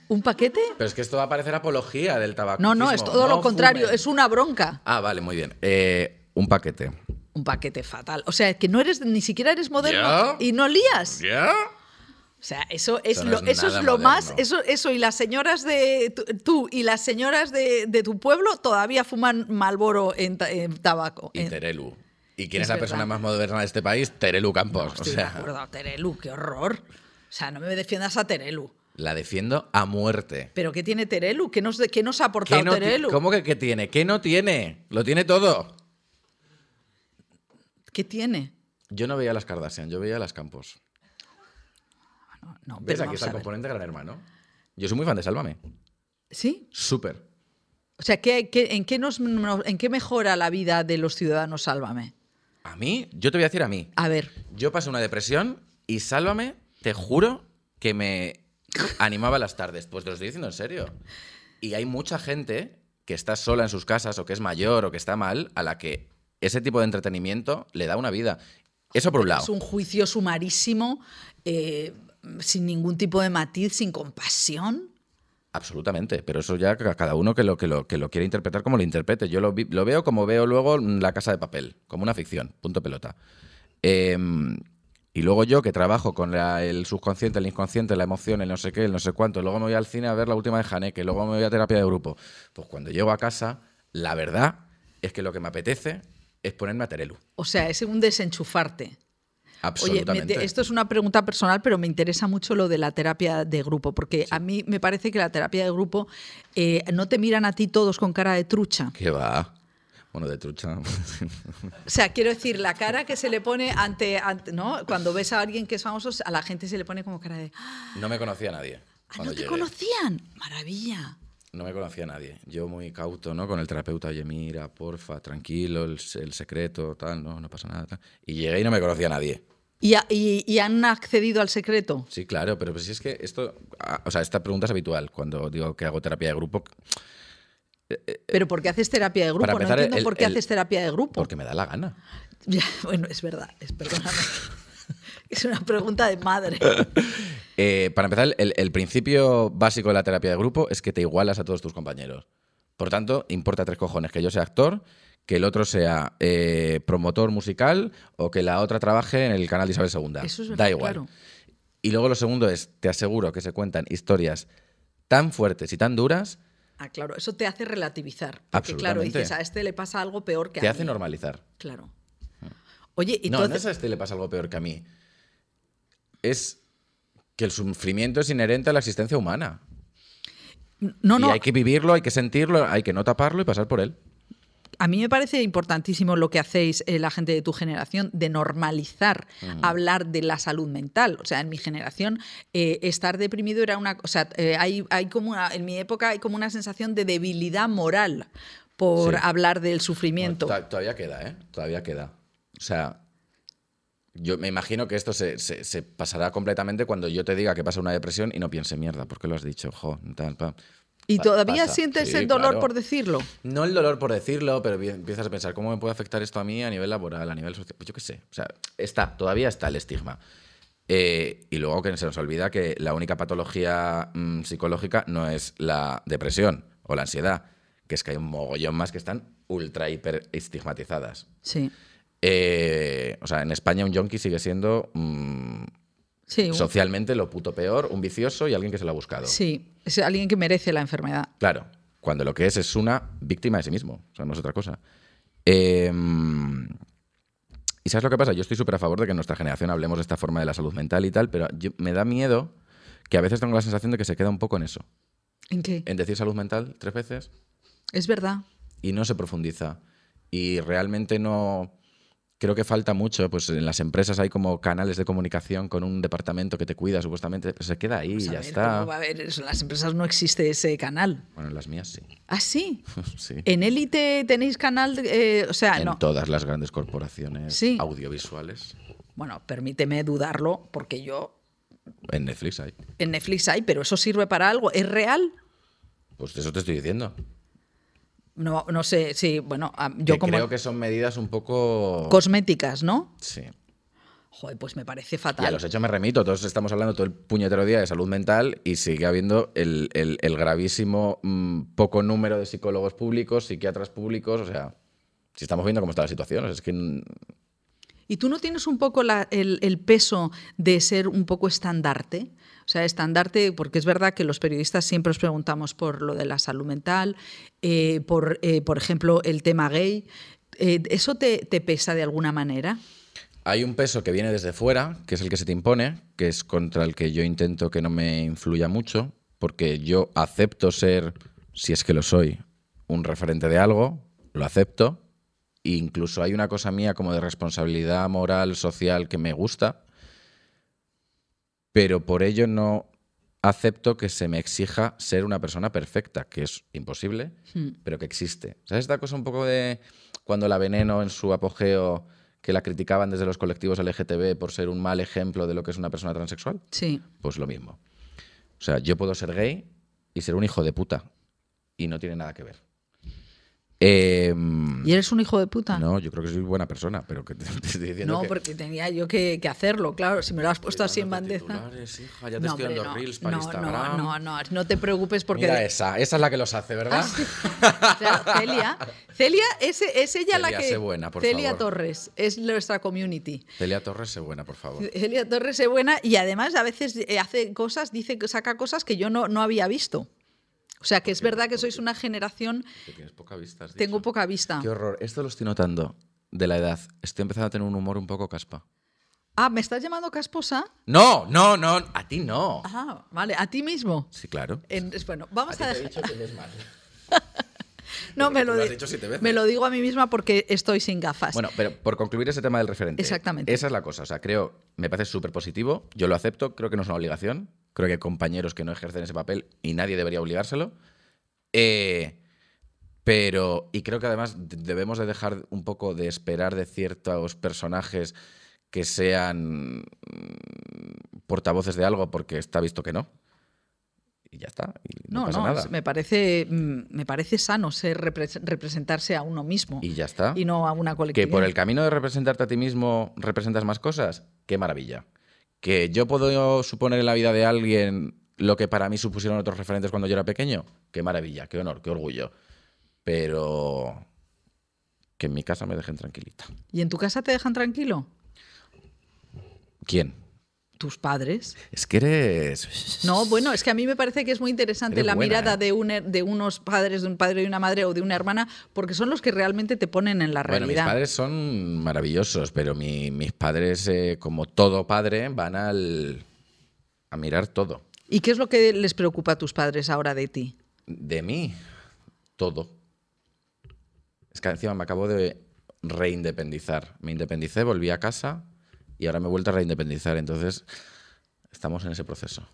¿Un paquete? Pero es que esto va a parecer apología del tabaco. No, no, es todo lo contrario, es una bronca. Ah, vale, muy bien. Eh, un paquete. Un paquete fatal. O sea, que no eres, ni siquiera eres moderno ¿Ya? y no lías. ¿Ya? O sea, eso es Eso no lo, es eso es lo más, eso, eso y las señoras de tú, y las señoras de, de tu pueblo todavía fuman Malboro en, en tabaco. Y En- Terelu. ¿Y quién Es es, la verdad. persona más moderna de este país? Terelu Campos. Estoy o de sea, acuerdo, Terelu, qué horror. O sea, no me defiendas a Terelu. la defiendo a muerte. ¿Pero qué tiene Terelu? ¿Qué nos, qué nos ha aportado ¿Qué no Terelu? ¿Cómo que qué tiene? ¿Qué no tiene? Lo tiene todo. ¿Qué tiene? Yo no veía las Kardashian, yo veía las Campos. No, no, ¿Ves? pero Aquí está el componente gran hermano. Yo soy muy fan de Sálvame. ¿Sí? Súper. O sea, ¿qué, qué- en, qué nos- ¿en qué mejora la vida de los ciudadanos Sálvame? A mí, yo te voy a decir a mí. A ver, Yo pasé una depresión y Sálvame, te juro que me animaba las tardes. Pues te lo estoy diciendo en serio. Y hay mucha gente que está sola en sus casas o que es mayor o que está mal, a la que ese tipo de entretenimiento le da una vida. Eso por un lado. es un juicio sumarísimo, eh, sin ningún tipo de matiz, sin compasión. Absolutamente, pero eso ya ca- cada uno que lo, que lo, que lo quiere interpretar como lo interprete. Yo lo, vi- lo veo como veo luego La Casa de Papel, como una ficción, punto pelota. Em, y luego yo que trabajo con la- el subconsciente, el inconsciente, la emoción, el no sé qué, el no sé cuánto, luego me voy al cine a ver la última de Haneke, luego me voy a terapia de grupo. Pues cuando llego a casa, la verdad es que lo que me apetece es ponerme a Terelu. O sea, es un desenchufarte. Absolutamente. te- esto es una pregunta personal, pero me interesa mucho lo de la terapia de grupo, porque a mí me parece que la terapia de grupo eh, no te miran a ti todos con cara de trucha. ¿Qué va? Bueno, de trucha. O sea, quiero decir, la cara que se le pone ante, ante- ¿no? Cuando ves a alguien que es famoso, a la gente se le pone como cara de, "Ah, no me conocía a nadie. no cuando te llegué. conocían. Maravilla. No me conocía nadie. Yo muy cauto, ¿no? Con el terapeuta, oye, mira, porfa, tranquilo, el, el secreto, tal, no, no pasa nada. Tal. Y llegué y no me conocía a nadie. ¿Y, y- y han accedido al secreto? Sí, claro, pero pues si es que esto, o sea, esta pregunta es habitual cuando digo que hago terapia de grupo, ¿Pero por qué haces terapia de grupo? para no entiendo el- por qué el- haces terapia de grupo. porque me da la gana. Ya, bueno, es verdad, es, perdóname. es una pregunta de madre. Eh, para empezar, el, el principio básico de la terapia de grupo es que te igualas a todos tus compañeros. Por tanto, importa tres cojones que yo sea actor, que el otro sea eh, promotor musical o que la otra trabaje en el canal de Isabel II. Eso es verdad, da igual. claro. Y luego lo segundo es, te aseguro que se cuentan historias tan fuertes y tan duras, Ah, claro, eso te hace relativizar. Porque, claro, dices, a este le pasa algo peor que te a hace mí. normalizar. Claro. Oye, y no, no hace- es a este le pasa algo peor que a mí. Es que el sufrimiento es inherente a la existencia humana. no, y no, hay que vivirlo, hay que sentirlo, hay que no taparlo y pasar por él. A mí me parece importantísimo lo que hacéis eh, la gente de tu generación de normalizar hablar de la salud mental. O sea, en mi generación eh, estar deprimido era una... O sea, eh, hay, hay como una, en mi época hay como una sensación de debilidad moral por Sí. hablar del sufrimiento. Bueno, todavía queda, ¿eh? Todavía queda. O sea, yo me imagino que esto se, se- se pasará completamente cuando yo te diga que pasa una depresión y no piense mierda, ¿por qué lo has dicho? Jo, tal, pa". ¿Y Pa- todavía pasa. sientes Sí, el dolor claro. por decirlo? No el dolor por decirlo, pero empiezas a pensar cómo me puede afectar esto a mí a nivel laboral, a nivel social. Pues yo qué sé. O sea, está, todavía está el estigma. Eh, y luego que se nos olvida que la única patología mm, psicológica no es la depresión o la ansiedad, que es que hay un mogollón más que están ultra hiper estigmatizadas. Sí. Eh, o sea, en España un yonki sigue siendo mm, Sí, socialmente lo puto peor, un vicioso y alguien que se lo ha buscado. sí, es alguien que merece la enfermedad. Claro, cuando lo que es es una víctima de sí mismo, o sea, no es otra cosa. Eh, ¿Y sabes lo que pasa? Yo estoy súper a favor de que en nuestra generación hablemos de esta forma de la salud mental y tal, pero yo- me da miedo que a veces tengo la sensación de que se queda un poco en eso, ¿En qué? en decir salud mental tres veces Es verdad. y no se profundiza. Y realmente no... Creo que falta mucho, pues en las empresas hay como canales de comunicación con un departamento que te cuida supuestamente, pero se queda ahí a ya ver, está. ¿cómo va a haber eso? En las empresas no existe ese canal. Bueno, en las mías sí. ¿Ah, sí? sí. ¿En Élite tenéis canal? eh, o sea, en no. todas las grandes corporaciones Sí. audiovisuales. Bueno, permíteme dudarlo, porque yo En Netflix hay. en Netflix hay, pero eso sirve para algo. ¿Es real? Pues eso te estoy diciendo. No, no sé, sí, bueno, ah, yo Que como creo que son medidas un poco... cosméticas, ¿no? Sí. Joder, pues me parece Y a fatal. los hechos me remito. Todos estamos hablando todo el puñetero día de salud mental y sigue habiendo el, el- el gravísimo mm, poco número de psicólogos públicos, psiquiatras públicos. O sea, si estamos viendo cómo está la situación. o sea, es que ¿Y tú no tienes un poco la- el, el peso de ser un poco estandarte? Sea, estandarte, porque es verdad que los periodistas siempre os preguntamos por lo de la salud mental, eh, por, eh, por ejemplo, el tema gay. Eh, ¿Eso te, te pesa de alguna manera? Hay un peso que viene desde fuera, que es el que se te impone, que es contra el que yo intento que no me influya mucho, porque yo acepto ser, si es que lo soy, un referente de algo, lo acepto, e incluso hay una cosa mía como de responsabilidad moral, social, que me gusta, pero por ello no acepto que se me exija ser una persona perfecta, que es imposible, pero que existe. ¿Sabes esta cosa un poco de cuando la veneno en su apogeo, que la criticaban desde los colectivos LGTB por ser un mal ejemplo de lo que es una persona transexual? Sí. Pues lo mismo. O sea, yo puedo ser gay y ser un hijo de puta, y no tiene nada que ver. Em, ¿Y eres un hijo de puta? no, yo creo que soy buena persona, pero que te, te estoy diciendo No, que... porque tenía yo que, que hacerlo, claro. Si me lo has puesto así en bandeja. hija, ya te No, estoy dando no, reels para no, Instagram. no, no, no, no te preocupes porque. Mira de- esa, esa es la que los hace, ¿verdad? Claro, Celia, Celia es, es ella la Celia, que. sé buena, por Celia favor. Torres es nuestra community. Celia Torres, sé buena, por favor. Celia Torres es buena y además a veces eh, hace cosas, dice que saca cosas que yo no, no había visto. O sea que es verdad que sois una generación. Que tienes poca vista, has Tengo dicho. poca vista. Qué horror. Esto lo estoy notando de la edad. Estoy empezando a tener un humor un poco caspa. Ah, ¿me estás llamando casposa? No, no, no. A ti no. Ah, vale, a ti mismo. Sí, claro. En- es- bueno, vamos A a, ti te he dejar. dicho que mal. No, me tú lo, lo has di- dicho siete veces. me lo digo a mí misma porque estoy sin gafas. Bueno, pero por concluir ese tema del referente. Exactamente. Esa es la cosa. O sea, creo, me parece súper positivo. Yo lo acepto. Creo que no es una obligación. Creo que hay compañeros que no ejercen ese papel y nadie debería obligárselo. Eh, pero, y creo que además de- debemos de dejar un poco de esperar de ciertos personajes que sean mm, portavoces de algo porque está visto que no. Y ya está. Y no, no, pasa no, nada. me parece, mm, me parece sano ser repres- representarse a uno mismo Y ya está. y no a una Que colectividad. por el camino de representarte a ti mismo representas más cosas, qué maravilla. Que yo puedo suponer en la vida de alguien lo que para mí supusieron otros referentes cuando yo era pequeño, qué maravilla, qué honor, qué orgullo. Pero que en mi casa me dejen tranquilita. ¿Y en tu casa te dejan tranquilo? ¿Quién? Tus padres. Es que eres. No, bueno, es que a mí me parece que es muy interesante Eres la buena, mirada ¿eh? de, un, de unos padres, de un padre y una madre o de una hermana, porque son los que realmente te ponen en la Bueno, mis realidad. padres son maravillosos, pero mi- mis padres, eh, como todo padre, van al, a mirar todo. ¿Y qué es lo que les preocupa a tus padres ahora de ti? De mí, todo. Es que encima me acabo de reindependizar. Me independicé, volví a casa y ahora me he vuelto a reindependizar. Entonces, estamos en ese proceso.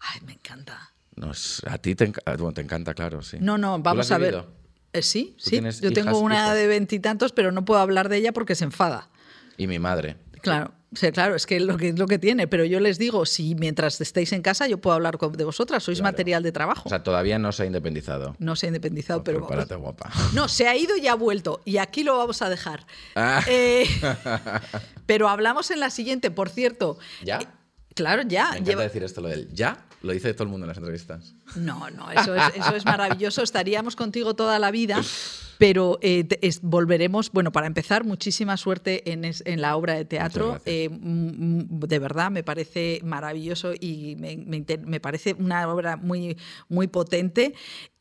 Ay, me encanta. Nos, a ti te, enca- bueno, te encanta, claro, sí. No, no, ¿Tú lo vamos a ver. Eh, sí, ¿Tú sí. Yo tengo hijas, una hijos? de veintitantos, pero no puedo hablar de ella porque se enfada. Y mi madre. Claro, claro, es que es lo que es lo que tiene. Pero yo les digo, si mientras estéis en casa, yo puedo hablar con- de vosotras, sois Claro. material de trabajo. O sea, todavía no se ha independizado. no se ha independizado, pero vamos. Prepárate, guapa. No, se ha ido y ha vuelto. Y aquí lo vamos a dejar. Ah. Eh, pero hablamos en la siguiente, por cierto. ¿Ya? Eh, Claro, ya. Me encanta lleva- decir esto, lo del ya. Lo dice todo el mundo en las entrevistas. No, no, eso es, eso es maravilloso. Estaríamos contigo toda la vida, pero eh, es- volveremos. Bueno, para empezar, muchísima suerte en, es- en la obra de teatro. Eh, de verdad, me parece maravilloso y me, me inter- me parece una obra muy, muy potente.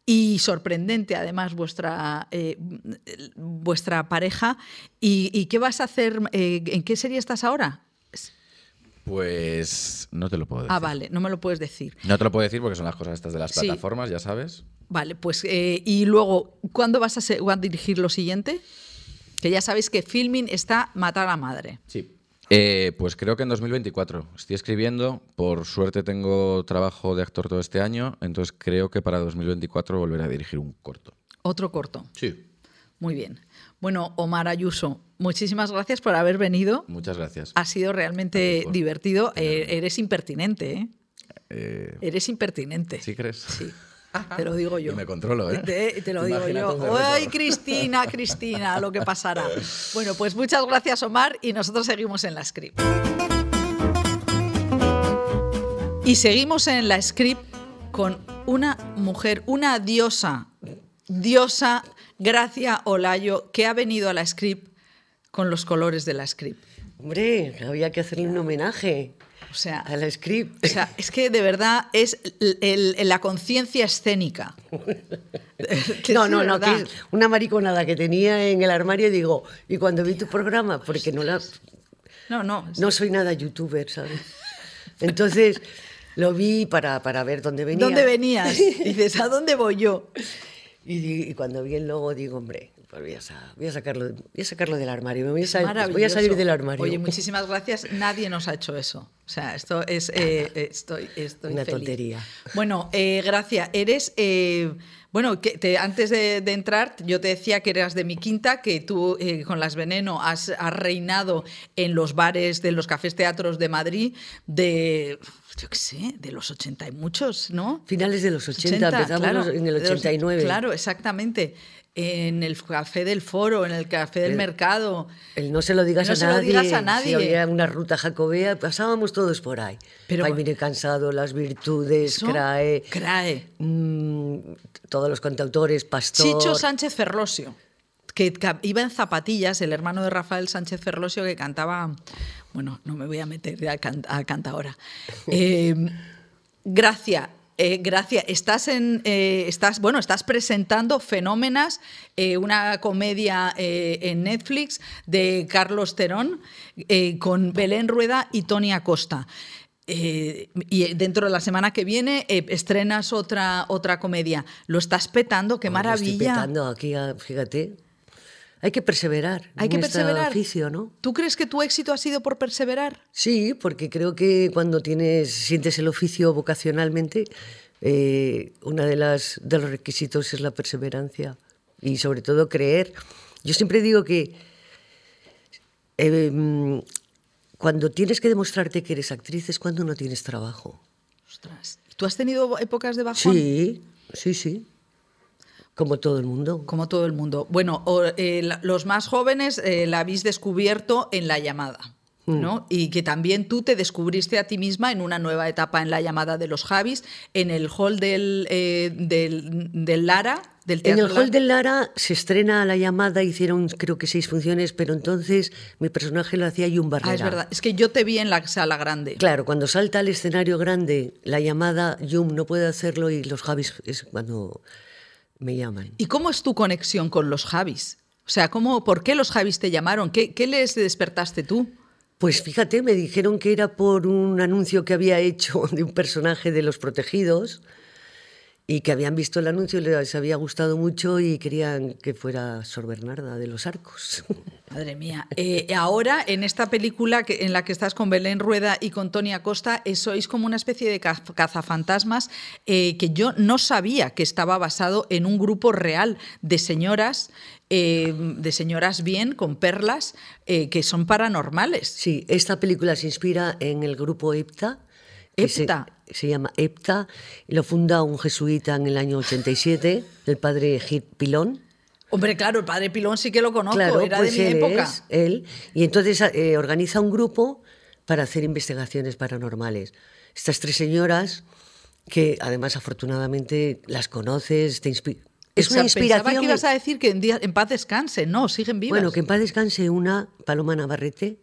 Y sorprendente, además, vuestra, eh, vuestra pareja. ¿Y, y qué vas a hacer? eh, ¿En qué serie estás ahora? Pues no te lo puedo decir. Ah, vale, no me lo puedes decir. No te lo puedo decir porque son las cosas estas de las Sí. plataformas, ya sabes. Vale, pues eh, y luego, ¿cuándo vas a, a dirigir lo siguiente? Que ya sabéis que Filming está matar a la madre. Sí. Eh, pues creo que en 2024. Estoy escribiendo. Por suerte tengo trabajo de actor todo este año. Entonces creo que para 2024 volveré a dirigir un corto. Otro corto. Sí. Muy bien. Bueno, Omar Ayuso, muchísimas gracias por haber venido. Muchas gracias. Ha sido realmente por divertido. Eh, eres impertinente, ¿eh? Eh, Eres impertinente. ¿Sí crees? Sí. Te lo digo yo. Y me controlo, ¿eh? Te, te lo digo yo. ¡Ay, Cristina, Cristina! Lo que pasará. Bueno, pues muchas gracias, Omar, y nosotros seguimos en la script. Y seguimos en la script con una mujer, una diosa, diosa Gracia Olayo, que ha venido a la script con los colores de la script. Hombre, había que hacerle un homenaje O sea, a la script. o sea, es que de verdad es el- el- la conciencia escénica. No, no, no, que es una mariconada que tenía en el armario, digo, y cuando vi tu programa, porque no la, No, no. no soy nada youtuber, ¿sabes? Entonces lo vi para, para ver dónde venía. ¿Dónde venías? Dices, ¿a dónde voy yo? Y, cuando vi el logo digo, hombre, pues voy a, sa- voy a sacarlo, voy a sacarlo del armario, me voy a, voy salir del armario. Oye, muchísimas gracias. Nadie nos ha hecho eso. O sea, esto es. eh, estoy, estoy Una feliz. tontería. Bueno, eh, Gracia, eres. eh, bueno, que te- antes de, de entrar, yo te decía que eras de mi quinta, que tú eh, con Las Veneno has, has reinado en los bares de los cafés teatros de Madrid de, yo qué sé, de los 80 y muchos, ¿no? Finales de los 80, empezamos claro, en el de los- 89. claro, exactamente. En el café del foro, en el café del El- mercado. El no se lo digas, No a, se lo nadie, digas a Si nadie. había una ruta jacobea, pasábamos todos por ahí. Pero- Ay, mire, cansado, las virtudes, CRAE, CRAE. mm, todos los cantautores, Pastor. Chicho Sánchez Ferlosio, que iba en zapatillas, el hermano de Rafael Sánchez Ferlosio, que cantaba. Bueno, no me voy a meter a canta ahora. Eh, Gracia. Eh, Gracia, estás en, eh, estás, bueno, estás presentando Fenómenas, eh, una comedia en Netflix de Carlos Terón con Belén Rueda y Tony Acosta. Eh, y dentro de la semana que viene eh, estrenas otra, otra comedia. Lo estás petando, qué Ay, lo estoy maravilla. petando aquí, ah, fíjate. Hay que perseverar. Hay en que este perseverar. oficio, ¿no? ¿Tú crees que tu éxito ha sido por perseverar? Sí, porque creo que cuando tienes, sientes el oficio vocacionalmente, eh, uno de, las, de los requisitos es la perseverancia y sobre todo creer. Yo siempre digo que eh, cuando tienes que demostrarte que eres actriz es cuando no tienes trabajo. Ostras. ¿Tú has tenido épocas de bajón? Sí, sí, sí. Como todo el mundo. Como todo el mundo. Bueno, o, eh, la- los más jóvenes eh, la habéis descubierto en la llamada. ¿no? Y que también tú te descubriste a ti misma en una nueva etapa en la llamada de los Javis, en el hall del, eh, del, del Lara, del En el hall del Lara se estrena la llamada, hicieron creo que seis funciones, pero entonces mi personaje lo hacía Jun Barrera. Ah, es verdad. Es que yo te vi en la sala grande. Claro, cuando salta al escenario grande la llamada, Jum no puede hacerlo y los Javis es cuando me llaman. ¿Y cómo es tu conexión con los Javis? O sea, ¿cómo, ¿por qué los Javis te llamaron? ¿Qué, qué les despertaste tú? Pues fíjate, me dijeron que era por un anuncio que había hecho de un personaje de Los Protegidos y que habían visto el anuncio, les había gustado mucho y querían que fuera Sor Bernarda de los Arcos. Madre mía. Eh, ahora, en esta película que, en la que estás con Belén Rueda y con Tony Acosta, eh, sois como una especie de ca- cazafantasmas eh, que yo no sabía que estaba basado en un grupo real de señoras, de señoras bien, con perlas, que son paranormales. Sí, esta película se inspira en el grupo EPTA. Se- EPTA. Se, llama EPTA lo funda un jesuita en el año 87, el padre Gil Pilón. Hombre, claro, el padre Pilón sí que lo conozco, Claro, era pues de mi él época. es él. Y entonces eh, organiza un grupo para hacer investigaciones paranormales. Estas tres señoras, que además afortunadamente las conoces, te inspi- Es O sea, una inspiración. Pensaba que ibas a decir que en, día- en paz descanse, no, siguen vivas. Bueno, que en paz descanse una, Paloma Navarrete,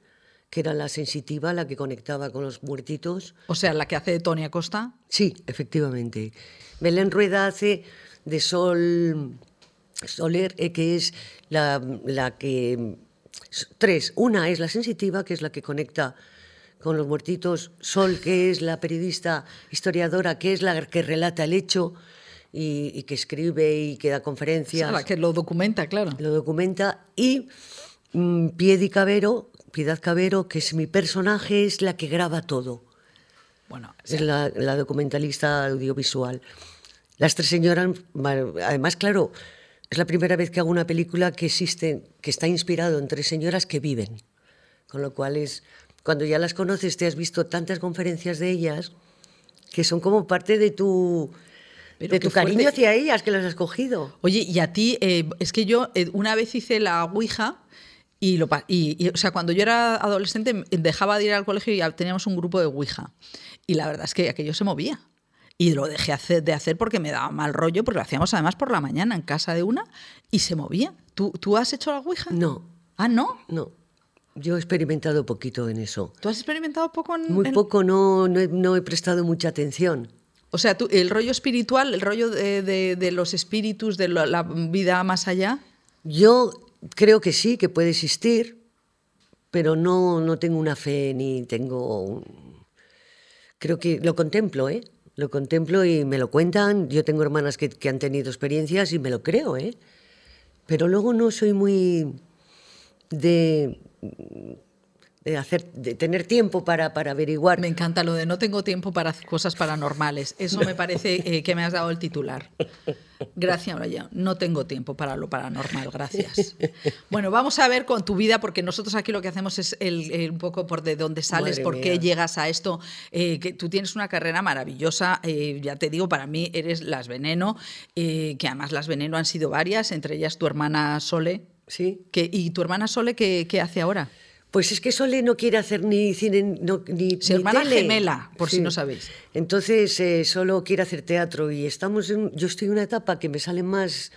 que era la sensitiva, la que conectaba con los muertitos. O sea, la que hace de Tony Acosta. Sí, efectivamente. Belén Rueda hace de Sol Soler, eh, que es la, la que... Tres. Una es la sensitiva, que es la que conecta con los muertitos. Sol, que es la periodista historiadora, que es la que relata el hecho y, y que escribe y que da O conferencias sea, la que lo documenta, claro. lo documenta y mm, Piedi Cabero, Piedad Cabero, que es mi personaje, es la que graba todo. Bueno, Es la, la documentalista audiovisual. Las tres señoras, además, claro, es la primera vez que hago una película que existe, que está inspirado en tres señoras que viven. Con lo cual es, cuando ya las conoces, te has visto tantas conferencias de ellas que son como parte de tu, Pero de tu cariño fuerte. hacia ellas, que las has cogido. Oye, y a ti, eh, es que yo eh, una vez hice la Ouija y, lo, y, y, o sea, cuando yo era adolescente m- dejaba de ir al colegio y teníamos un grupo de Ouija. Y la verdad es que aquello se movía. Y lo dejé hacer- de hacer porque me daba mal rollo, porque lo hacíamos además por la mañana en casa de una y se movía. ¿Tú, ¿tú has hecho la Ouija? No, Ah, ¿no? no. Yo he experimentado poquito en eso. ¿Tú has experimentado poco en, Muy en- poco, no, no, he, no he prestado mucha atención. O sea, tú, el rollo espiritual, el rollo de, de- de los espíritus, de la- la vida más allá. Yo creo que sí, que puede existir, pero no, no tengo una fe ni tengo... un- Creo que lo contemplo, ¿eh? Lo contemplo y me lo cuentan. Yo tengo hermanas que, que han tenido experiencias y me lo creo, ¿eh? Pero luego no soy muy de, de hacer, de tener tiempo para, para averiguar. Me encanta lo de no tengo tiempo para cosas paranormales. Eso me parece eh, que me has dado el titular. Gracias, Brian. No tengo tiempo para lo paranormal, gracias. Bueno, vamos a ver con tu vida, porque nosotros aquí lo que hacemos es el, el un poco por de dónde sales, Madre por qué llegas a esto. eh, que tú tienes una carrera maravillosa, eh, ya te digo, para mí eres Las Veneno, eh, que además Las Veneno han sido varias, entre ellas tu hermana Sole. Sí. Que, ¿Y tu hermana Sole qué, qué hace ahora? Pues es que Sole no quiere hacer ni cine no- ni, Su ni hermana tele. gemela, por si no sabéis. Entonces eh, solo quiere hacer teatro y estamos en, yo estoy en una etapa que me sale más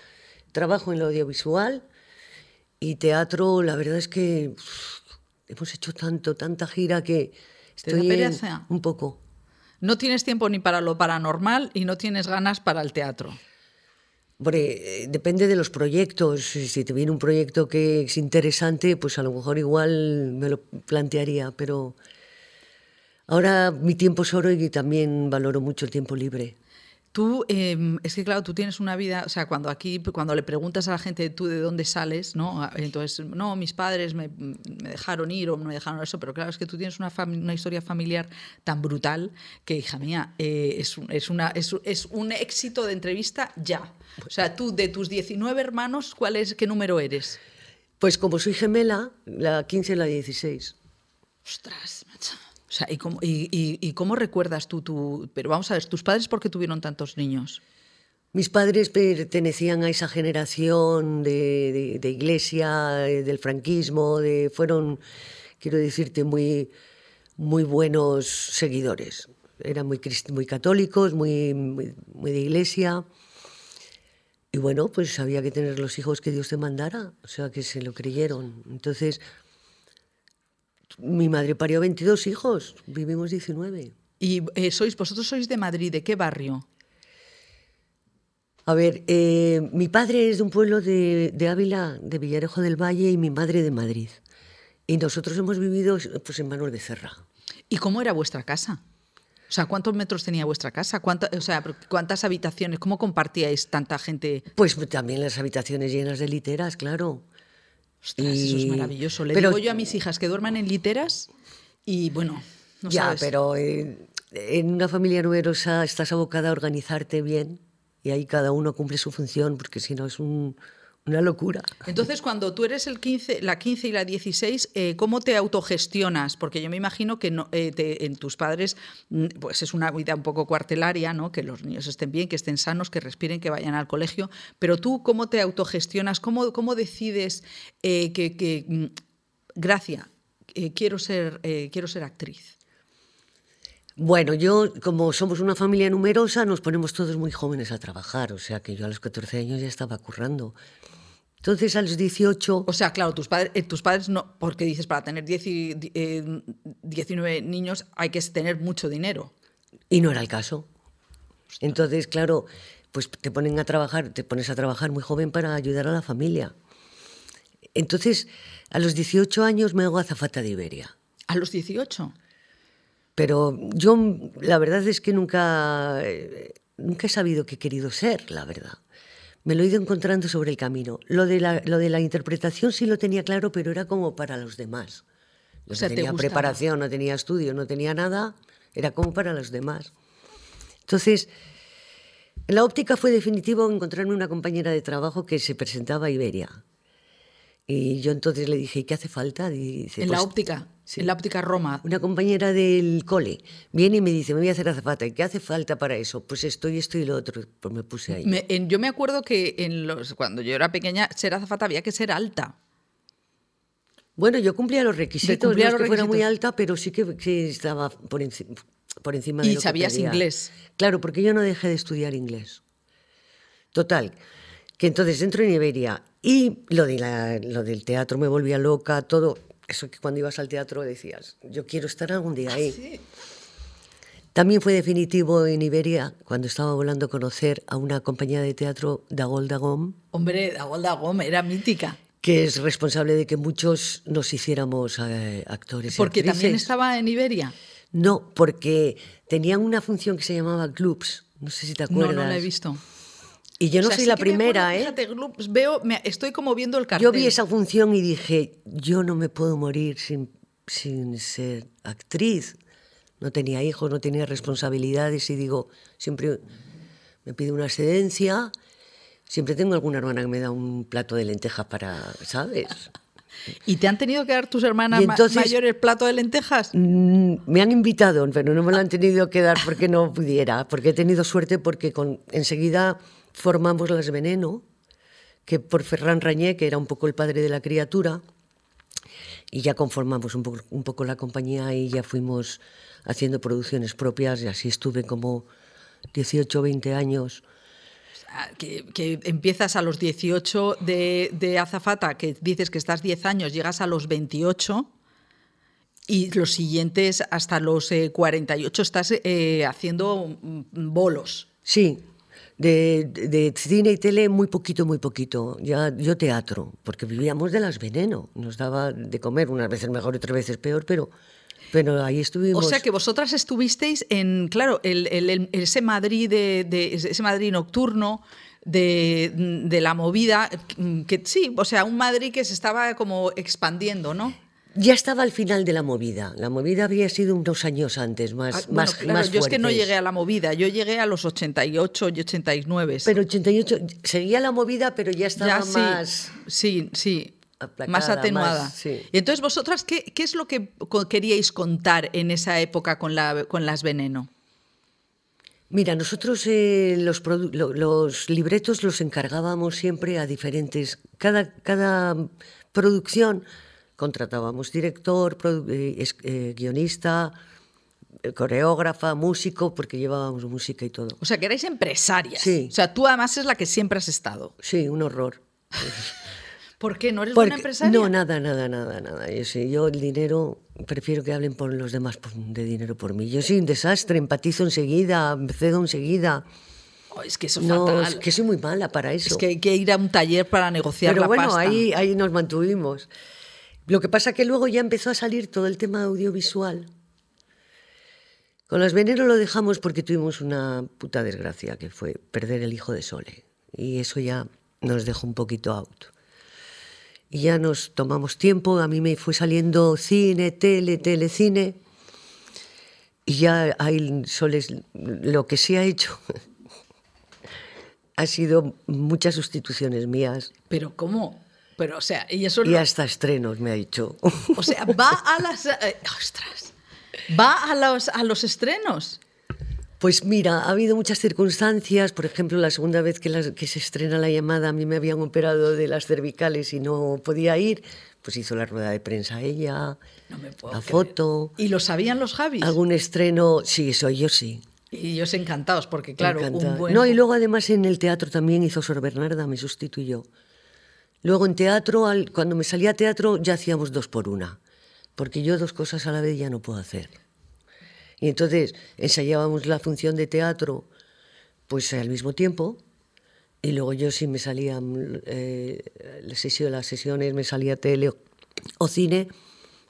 trabajo en lo audiovisual y teatro. La verdad es que hemos hecho tanto, tanta gira que ¿Te da estoy en- un poco. No tienes tiempo ni para lo paranormal y no tienes ganas para el teatro. Eh, depende de los proyectos. Si te viene un proyecto que es interesante, pues a lo mejor igual me lo plantearía, pero ahora mi tiempo es oro y también valoro mucho el tiempo libre. Tú, eh, es que claro, tú tienes una vida, o sea, cuando aquí, cuando le preguntas a la gente tú de dónde sales, ¿no? Entonces, no, mis padres me, me dejaron ir o me dejaron eso, pero claro, es que tú tienes una, una historia familiar tan brutal que, hija mía, eh, es, un- es, una, es, es un éxito de entrevista ya. O sea, tú, de tus 19 hermanos, ¿cuál es, qué número eres? Pues como soy gemela, la 15 y la 16. Ostras, macho. O sea, ¿y cómo, y, y- y cómo recuerdas tú, tu, pero vamos a ver, tus padres por qué tuvieron tantos niños? Mis padres pertenecían a esa generación de, de- de iglesia, eh, del franquismo, de, fueron quiero decirte, muy, muy buenos seguidores. Eran muy, muy católicos, muy, muy, muy de iglesia. Y bueno, pues había que tener los hijos que Dios te mandara, o sea, que se lo creyeron. Entonces, mi madre parió 22 hijos, vivimos 19. ¿Y eh, sois, vosotros sois de Madrid? ¿De qué barrio? A ver, eh, mi padre es de un pueblo de, de, Ávila, de Villarejo del Valle, y mi madre de Madrid. Y nosotros hemos vivido pues, en Manuel Becerra. ¿Y cómo era vuestra casa? O sea, ¿cuántos metros tenía vuestra casa? ¿Cuánta, o sea, ¿cuántas habitaciones? ¿Cómo compartíais tanta gente? Pues también las habitaciones llenas de literas, claro. Ostras, eso es maravilloso. Le pero, digo yo a mis hijas que duerman en literas y bueno, no ya, sabes. pero eh, en una familia numerosa estás abocada a organizarte bien y ahí cada uno cumple su función, porque si no es un, una locura. Entonces, cuando tú eres el 15, la 15 y la 16, eh, ¿cómo te autogestionas? Porque yo me imagino que no, eh, te, en tus padres mm, pues es una vida un poco cuartelaria, ¿no? que los niños estén bien, que estén sanos, que respiren, que vayan al colegio, pero tú, ¿cómo te autogestionas? ¿Cómo, cómo decides eh, que, que, mm, Gracia, quiero, ser, quiero ser actriz? Bueno, yo, como somos una familia numerosa, nos ponemos todos muy jóvenes a trabajar. O sea que yo a los 14 años ya estaba currando. Entonces, a los 18... O sea, claro, tus padres, eh, tus padres no... Porque dices, para tener 10 y, eh, 19 niños hay que tener mucho dinero. Y no era el caso. Entonces, claro, pues te ponen a trabajar, te pones a trabajar muy joven para ayudar a la familia. Entonces, a los 18 años me hago azafata de Iberia. ¿A los 18? Pero yo, la verdad es que nunca, eh, nunca he sabido qué he querido ser, la verdad. Me lo he ido encontrando sobre el camino. Lo de la, lo de la interpretación sí lo tenía claro, pero era como para los demás. Yo O sea, no ¿te tenía preparación, no tenía estudio, no tenía nada. Era como para los demás. Entonces, en la óptica fue definitivo encontrarme una compañera de trabajo que se presentaba a Iberia. Y yo entonces le dije, ¿y qué hace falta? Y dice, en la "Pues, óptica, sí. en la óptica Roma. Una compañera del cole viene y me dice, me voy a hacer azafata. ¿Y qué hace falta para eso? Pues esto y esto y lo otro. Pues me puse ahí. Me- en- yo me acuerdo que en los, cuando yo era pequeña, ser azafata había que ser alta. Bueno, yo cumplía los requisitos, cumplía no es que fuera muy alta, pero sí que, que estaba por, enci- por encima de Y lo que sabías pedía. inglés. Claro, porque yo no dejé de estudiar inglés. Total, que entonces entro en Iberia y lo, de la- lo del teatro me volvía loca, todo. Eso que cuando ibas al teatro decías, yo quiero estar algún día ahí. También fue definitivo en Iberia, cuando estaba volando a conocer a una compañía de teatro, Dagol Dagom, Hombre, Dagolda Gómez era mítica. que es responsable de que muchos nos hiciéramos eh, actores. y Porque también actrices. estaba en Iberia. No, porque tenían una función que se llamaba clubs. No sé si te No, acuerdas. no la he visto. Y yo no O sea, soy sí la primera, acuerdo, ¿eh? Fíjate, veo, me- estoy como viendo el cartel. Yo vi esa función y dije, yo no me puedo morir sin, sin ser actriz. No tenía hijos, no tenía responsabilidades y digo, siempre me pide una excedencia, siempre tengo alguna hermana que me da un plato de lentejas para, ¿sabes? ¿Y te han tenido que dar tus hermanas entonces- mayores plato de lentejas? Mm, Me han invitado, pero no me lo han tenido que dar porque no pudiera, porque he tenido suerte porque con, enseguida formamos Las Veneno, que por Ferran Rañé, que era un poco el padre de la criatura, y ya conformamos un poco, un poco la compañía y ya fuimos haciendo producciones propias y así estuve como 18 20 años. Ah, Que, que empiezas a los 18 de, de azafata, que dices que estás 10 años, llegas a los 28 y los siguientes hasta los eh, 48 estás eh, haciendo mm, bolos. Sí, de, de- cine y tele muy poquito, muy poquito. Ya, yo teatro, porque vivíamos de las veneno. Nos daba de comer, unas veces mejor otras veces peor, pero, pero ahí O estuvimos. sea que vosotras estuvisteis en, claro, el, el- el- ese Madrid de, de- ese Madrid nocturno de, de la movida, que sí, o sea, un Madrid que se estaba como expandiendo, ¿no? Ya estaba al final de la movida. La movida había sido unos años antes, más, Ah, bueno, más, claro, más yo es que no llegué a la movida, yo llegué a los 88 y 89. Pero 88, seguía la movida, pero ya estaba ya sí, más... sí, sí, aplacada, más atenuada. más- sí. Y entonces vosotras, ¿qué, qué es lo que queríais contar en esa época con, la, con las Veneno? Mira, nosotros eh, los, los libretos los encargábamos siempre a diferentes. Cada, cada producción contratábamos director, eh, eh, guionista, eh, coreógrafa, músico, porque llevábamos música y todo. O sea, que erais empresarias. Sí. O sea, tú además es la que siempre has estado. Sí, un horror. ¿Por qué? ¿No eres buena empresaria? No, nada, nada, nada, nada. Yo, sí, yo el dinero, prefiero que hablen por los demás de dinero por mí. Yo soy un desastre, empatizo enseguida, cedo enseguida. Oh, es que eso es no, fatal. es que soy muy mala para eso. Es que hay que ir a un taller para negociar Pero la bueno, pasta. ahí, ahí nos mantuvimos. Lo que pasa que luego ya empezó a salir todo el tema audiovisual. Con las Venero lo dejamos porque tuvimos una puta desgracia, que fue perder el hijo de Sole. Y eso ya nos dejó un poquito out. Y ya nos tomamos tiempo, a mí me fue saliendo cine, tele, telecine. Y ya hay soles, lo que se ha hecho ha sido muchas sustituciones mías. Pero ¿cómo? Pero, o sea, y eso... Y hasta estrenos, me ha dicho. O sea, va a las... eh, ostras. Va a los, a los estrenos. Pues mira, ha habido muchas circunstancias. Por ejemplo, la segunda vez que, la- que se estrena la llamada, a mí me habían operado de las cervicales y no podía ir. Pues hizo la rueda de prensa ella, No me puedo la creer. foto. ¿Y lo sabían los Javis? Algún estreno, sí, soy yo sí. Y ellos encantados, porque claro, un buen... No, y luego además en el teatro también hizo Sor Bernarda, me sustituyó. Luego en teatro, al- cuando me salía a teatro, ya hacíamos dos por una, porque yo dos cosas a la vez ya no puedo hacer. Y entonces ensayábamos la función de teatro, pues al mismo tiempo, y luego yo si me salía eh, las sesiones, me salía tele o, o cine,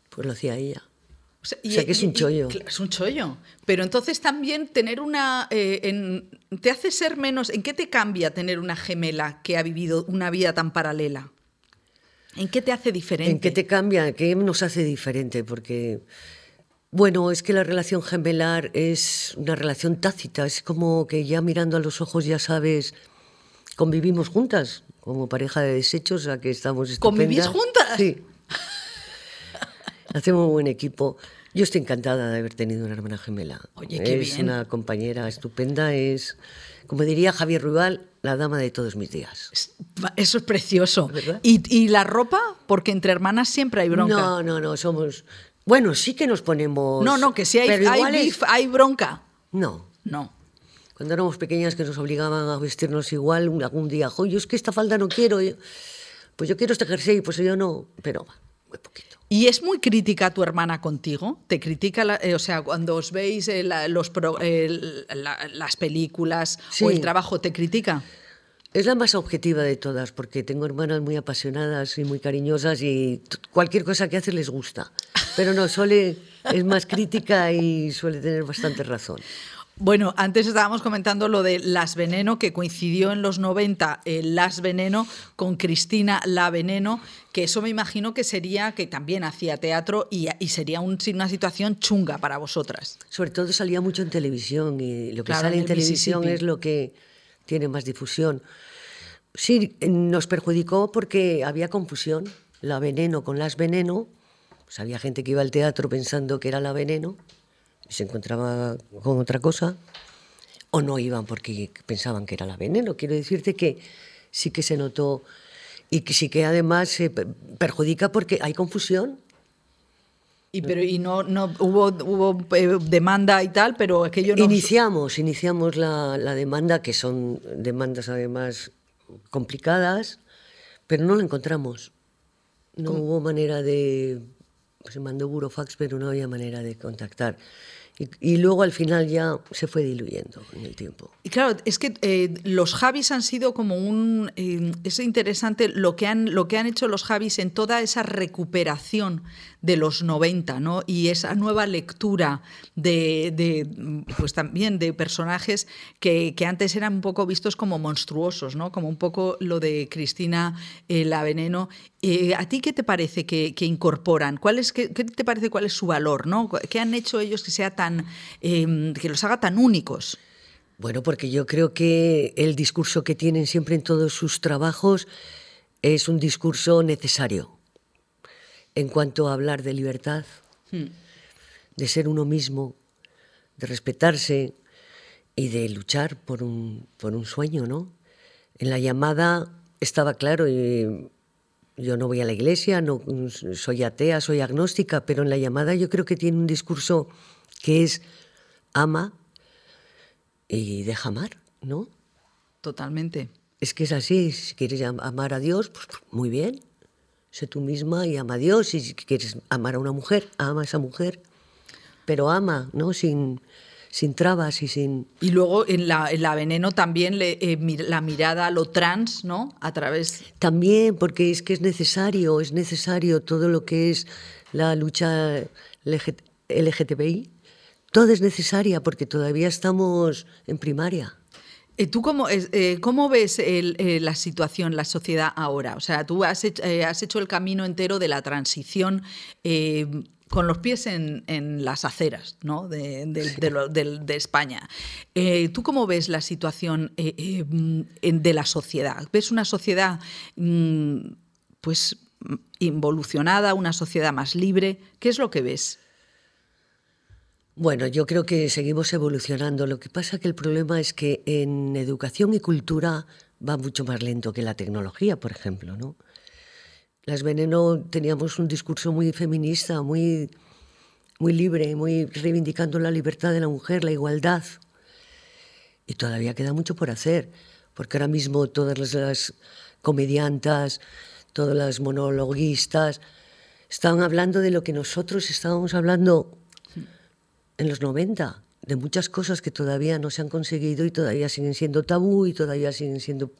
pues lo hacía ella. O sea, O sea, que es un chollo. cla- es un chollo. Pero entonces también tener una... eh, en- ¿Te hace ser menos... ¿En qué te cambia tener una gemela que ha vivido una vida tan paralela? ¿En qué te hace diferente? ¿En qué te cambia? ¿Qué nos hace diferente? Porque, bueno, es que la relación gemelar es una relación tácita, es como que ya mirando a los ojos ya sabes, convivimos juntas como pareja de desechos, a que estamos estupendas. ¿Convivís juntas? Sí. Hacemos un buen equipo. Yo estoy encantada de haber tenido una hermana gemela. Oye, qué es bien. una compañera estupenda, es, como diría Javier Ruibal, la dama de todos mis días. Es- Eso es precioso. ¿Y, y la ropa? Porque entre hermanas siempre hay bronca. No, no, no, somos... Bueno, sí que nos ponemos... no, no, que si hay, hay es- hay bronca. No. No. Cuando éramos pequeñas que nos obligaban a vestirnos igual, algún día, "Jo, yo es que esta falda no quiero, pues yo quiero este jersey, pues yo no, pero va, muy poquito. ¿Y es muy crítica tu hermana contigo? ¿Te critica, la- eh, o sea, cuando os veis eh, la- los pro- eh, la- las películas o Sí. el trabajo, te critica? Es la más objetiva de todas, porque tengo hermanas muy apasionadas y muy cariñosas y cualquier cosa que hace les gusta. Pero no, suele, es más crítica y suele tener bastante razón. Bueno, antes estábamos comentando lo de Las Veneno, que coincidió en los 90 el Las Veneno con Cristina La Veneno, que eso me imagino que sería, que también hacía teatro y, y sería un- una situación chunga para vosotras. Sobre todo salía mucho en televisión y lo que Claro, sale en en el televisión es lo que tiene más difusión. Sí, nos perjudicó porque había confusión, la veneno con las veneno. Pues había gente que iba al teatro pensando que era la veneno se encontraba con otra cosa. O no iban porque pensaban que era la veneno. Quiero decirte que sí que se notó y que sí que además se per- perjudica porque hay confusión. Y, pero, y no, no hubo, hubo eh, demanda y tal, pero aquello no. Iniciamos, iniciamos la, la demanda, que son demandas además complicadas, pero no la encontramos. No hubo manera de... Se mandó burofax, pero no había manera de contactar. Y, luego al final ya se fue diluyendo en el tiempo. Y claro, es que eh, los Javis han sido como un... eh, es interesante lo que, han, lo que han hecho los Javis en toda esa recuperación de los 90, ¿no? Y esa nueva lectura de, pues también de personajes que, que antes eran un poco vistos como monstruosos, ¿no? Como un poco lo de Cristina eh, La Veneno. Eh, ¿A ti qué te parece que, incorporan? ¿Cuál qué, te parece cuál es su valor, ¿no? ¿Qué han hecho ellos que sea tan... eh, que los haga tan únicos? Bueno, porque yo creo que el discurso que tienen siempre en todos sus trabajos es un discurso necesario en cuanto a hablar de libertad, de ser uno mismo, de respetarse y de luchar por un, por un sueño, ¿no? En la llamada estaba claro y yo no voy a la iglesia, no soy atea, soy agnóstica, pero en la llamada yo creo que tiene un discurso que es ama y deja amar, ¿no? Totalmente. Es que es así, si quieres amar a Dios, pues muy bien, sé tú misma y ama a Dios, y si quieres amar a una mujer, ama a esa mujer, pero ama, ¿no? Sin, sin trabas y sin... Y luego en la, en la veneno también le, eh, la mirada a lo trans, ¿no? A través... También, porque es que es necesario, es necesario todo lo que es la lucha LGTBI, todo es necesaria porque todavía estamos en primaria. Eh, ¿Tú cómo, eh, cómo ves la situación, la sociedad ahora? O sea, tú has hecho, has hecho el camino entero de la transición con los pies en, las aceras ¿no? de, de, España. Eh, ¿Tú cómo ves la situación eh, eh, de la sociedad? ¿Ves una sociedad mm, pues, involucionada, una sociedad más libre? ¿Qué es lo que ves? Bueno, yo creo que seguimos evolucionando. Lo que pasa que el problema es que en educación y cultura va mucho más lento que la tecnología, por ejemplo, ¿no? Las Veneno teníamos un discurso muy feminista, muy, muy libre, muy reivindicando la libertad de la mujer, la igualdad. Y todavía queda mucho por hacer, porque ahora mismo todas las, comediantas, todas las monologuistas, estaban hablando de lo que nosotros estábamos hablando en los 90, de muchas cosas que todavía no se han conseguido y todavía siguen siendo tabú y todavía siguen siendo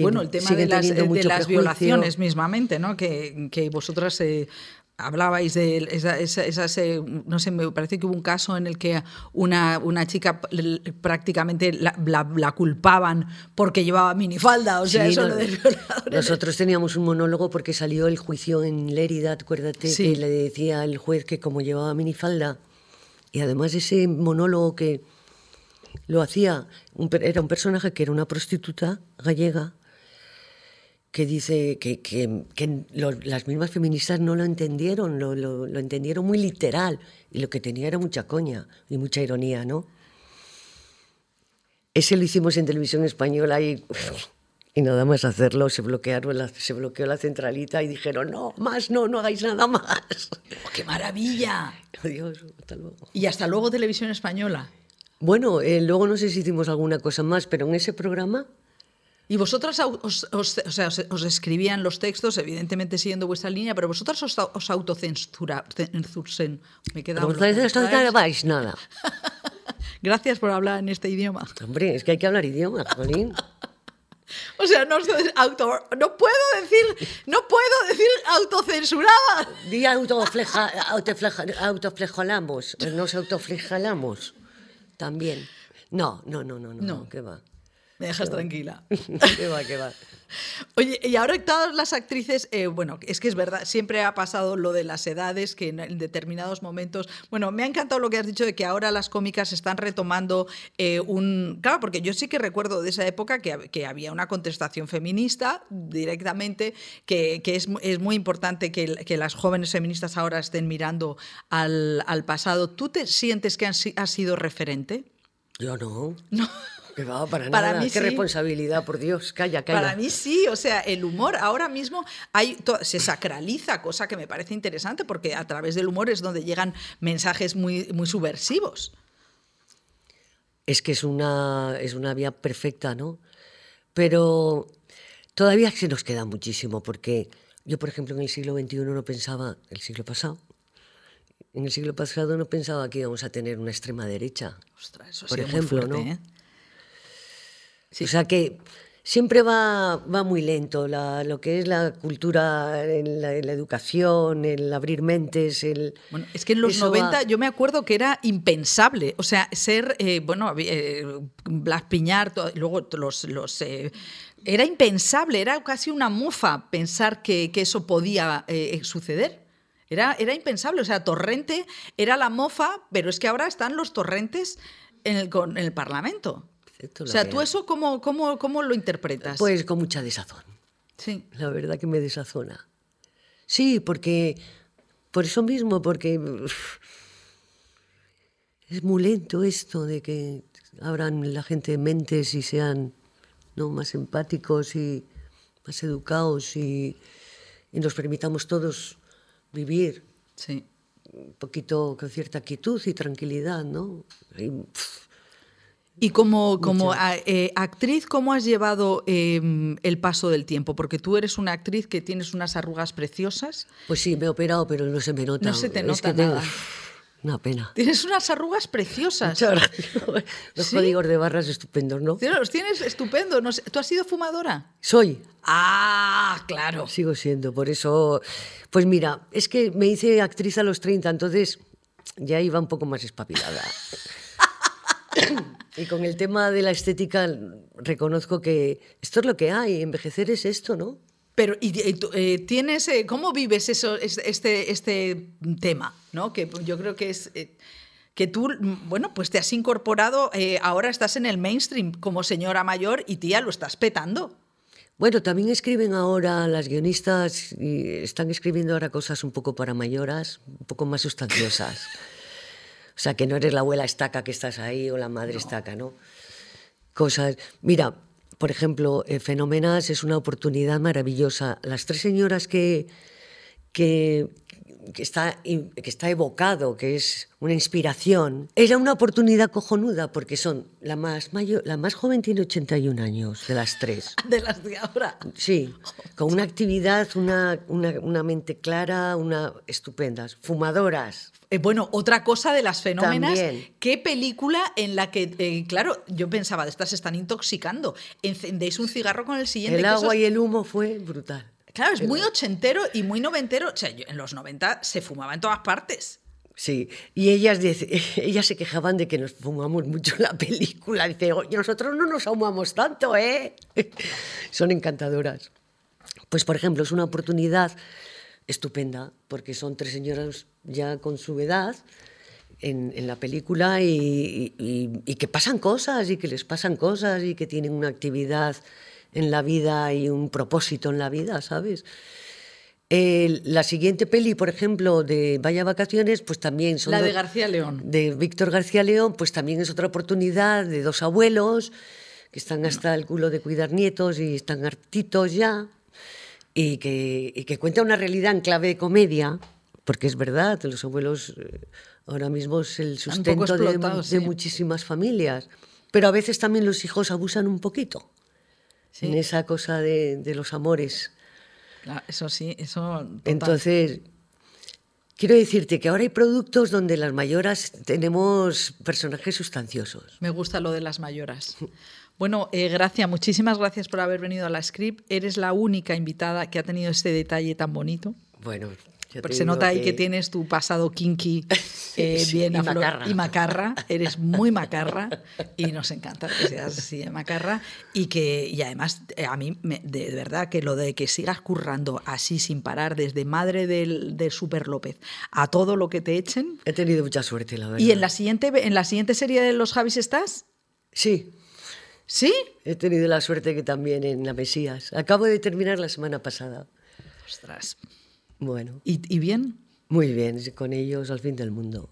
bueno, el tema de las, de las violaciones mismamente, ¿no? Que, que vosotras eh, hablabais de esas, eh, no sé, me parece que hubo un caso en el que una, una chica prácticamente la, la, culpaban porque llevaba minifalda, o sea, eso lo de Nosotros teníamos un monólogo porque salió el juicio en Lérida, acuérdate, que le decía al juez que como llevaba minifalda, y además ese monólogo que lo hacía, era un personaje que era una prostituta gallega, que dice que, que, que las mismas feministas no lo entendieron, lo, lo, lo, entendieron muy literal y lo que tenía era mucha coña y mucha ironía, ¿no? Ese lo hicimos en televisión española y, y nada más hacerlo se, bloquearon la, se bloqueó la centralita y dijeron, no, más no, no hagáis nada más. Oh, ¡Qué maravilla! Adiós, hasta luego. Y hasta luego televisión española. Bueno, eh, luego no sé si hicimos alguna cosa más, pero en ese programa y vosotras os, o sea, os, escribían los textos, evidentemente siguiendo vuestra línea, pero vosotras os, os autocensursen. Me queda no vais nada. Gracias por hablar en este idioma. Hombre, es que hay que hablar idioma, Jolín. O sea, no, auto, no puedo decir, no puedo decir autocensurada. Di autofleja, autoflejalamos, nos autoflejalamos también. No, no, no, no, no, no. ¿qué va? Me dejas tranquila. qué va, qué va. Oye, y ahora todas las actrices, eh, bueno, es que es verdad, siempre ha pasado lo de las edades, que en, determinados momentos, bueno, me ha encantado lo que has dicho de que ahora las cómicas están retomando eh, un... Claro, porque yo sí que recuerdo de esa época que, que había una contestación feminista directamente, que, que es, es, muy importante que, que, las jóvenes feministas ahora estén mirando al, al pasado. ¿Tú te sientes que has, has sido referente? Yo no. No para, nada. Mí Qué responsabilidad, por Dios, calla, calla. Para mí sí, o sea, el humor ahora mismo hay, se sacraliza, cosa que me parece interesante porque a través del humor es donde llegan mensajes muy, muy subversivos. Es que es una, es una vía perfecta, ¿no? Pero todavía se nos queda muchísimo porque yo, por ejemplo, en el siglo XXI no pensaba, el siglo pasado, en el siglo pasado no pensaba que íbamos a tener una extrema derecha. Ostras, eso por ejemplo, ¿no? ¿eh? O sea que siempre va, va muy lento lo que es la cultura, la, educación, el abrir mentes. El, bueno, es que en los 90 yo me acuerdo que era impensable. O sea, ser, eh, bueno, eh, Blas Piñar, luego los... los eh, era impensable, era casi una mufa pensar que, que eso podía eh, suceder. Era, era impensable, o sea, Torrente era la mofa, pero es que ahora están los torrentes en el, en el Parlamento o sea, ¿tú eso cómo, cómo, cómo lo interpretas? Pues con mucha desazón. Sí. La verdad que me desazona. Sí, porque. Por eso mismo, porque. es muy lento esto de que abran la gente mentes y sean ¿no? más empáticos y más educados y, y nos permitamos todos vivir Sí. un poquito con cierta quietud y tranquilidad, ¿no? Y, Y como, como a- eh, actriz, ¿cómo has llevado eh, el paso del tiempo? Porque tú eres una actriz que tienes unas arrugas preciosas. pues sí, me he operado, pero no se me nota. No se te Es nota que tengo- nada. Una pena. Tienes unas arrugas preciosas. Los ¿Sí? códigos de barras estupendos, ¿no? Los tienes estupendo. No sé, ¿Tú has sido fumadora? Soy, Ah, claro. sigo siendo, por eso... Pues mira, es que me hice actriz a los 30, entonces ya iba un poco más espabilada. y con el tema de la estética reconozco que esto es lo que hay, envejecer es esto, ¿no? Pero y, eh, tienes, eh, ¿cómo vives eso, es- este, este tema? ¿no? Que yo creo que es eh, que tú, bueno, pues te has incorporado, eh, ahora estás en el mainstream como señora mayor y tía, lo estás petando. Bueno, también escriben ahora, las guionistas y están escribiendo ahora cosas un poco para mayoras, un poco más sustanciosas. O sea, que no eres la abuela estaca que estás ahí o la madre estaca, ¿no? Cosas. Mira, por ejemplo, eh, Fenómenas es una oportunidad maravillosa. Las tres señoras que, que, que está, que está evocado, que es una inspiración, era una oportunidad cojonuda porque son la más mayor, la más joven tiene 81 años de las tres. De las de ahora. Sí, con una actividad, una, una, una mente clara, una estupendas, fumadoras. Eh, bueno, otra cosa de las fenómenas, También. qué película en la que, eh, claro, yo pensaba, de estas se están intoxicando. Encendéis un cigarro con el siguiente. El agua y el humo fue brutal. Claro, es muy ochentero y muy noventero. O sea, yo- en los 90 se fumaba en todas partes. Sí, y ellas, ellas se quejaban de que nos fumamos mucho la película. Dice, oye, nosotros no nos ahumamos tanto, ¿eh? Son encantadoras. Pues, por ejemplo, es una oportunidad estupenda, porque son tres señoras ya con su edad en, en la película y, y- y que pasan cosas y que les pasan cosas y que tienen una actividad en la vida y un propósito en la vida, ¿sabes? El- la siguiente peli, por ejemplo, de Vaya Vacaciones, pues también son... La de García León. de Víctor García León, pues también es otra oportunidad de dos abuelos que están hasta el culo de cuidar nietos y están hartitos ya, y que, y que cuenta una realidad en clave de comedia, porque es verdad, los abuelos eh, ahora mismo es el sustento de, explotados, de sí. muchísimas familias, pero a veces también los hijos abusan un poquito Sí. en esa cosa de, de los amores. Claro, eso sí, eso. total. Entonces, quiero decirte que ahora hay productos donde las mayoras tenemos personajes sustanciosos. Me gusta lo de las mayoras. Bueno, eh, Gracia, muchísimas gracias por haber venido a la script. Eres la única invitada que ha tenido este detalle tan bonito. Bueno, Porque se nota ahí que tienes tu pasado kinky eh, Sí, bien y macarra. y macarra. Eres muy macarra y nos encanta que seas así de macarra. Y que y además, eh, a mí, me- de, de verdad, que lo de que sigas currando así sin parar, desde madre del, de Super López a todo lo que te echen. He tenido mucha suerte, la verdad. ¿Y en la siguiente, en la siguiente serie de Los Javis estás? Sí, ¿Sí? he tenido la suerte que también en La Mesías. Acabo de terminar la semana pasada. Ostras. Bueno, ¿Y, y bien? muy bien, con ellos al fin del mundo.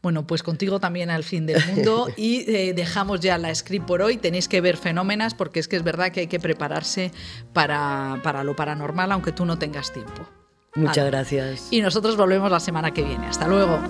Bueno, pues contigo también al fin del mundo y eh, dejamos ya la script por hoy. Tenéis que ver fenómenas porque es que es verdad que hay que prepararse para, para lo paranormal aunque tú no tengas tiempo. Muchas gracias. Y nosotros volvemos la semana que viene. Hasta luego.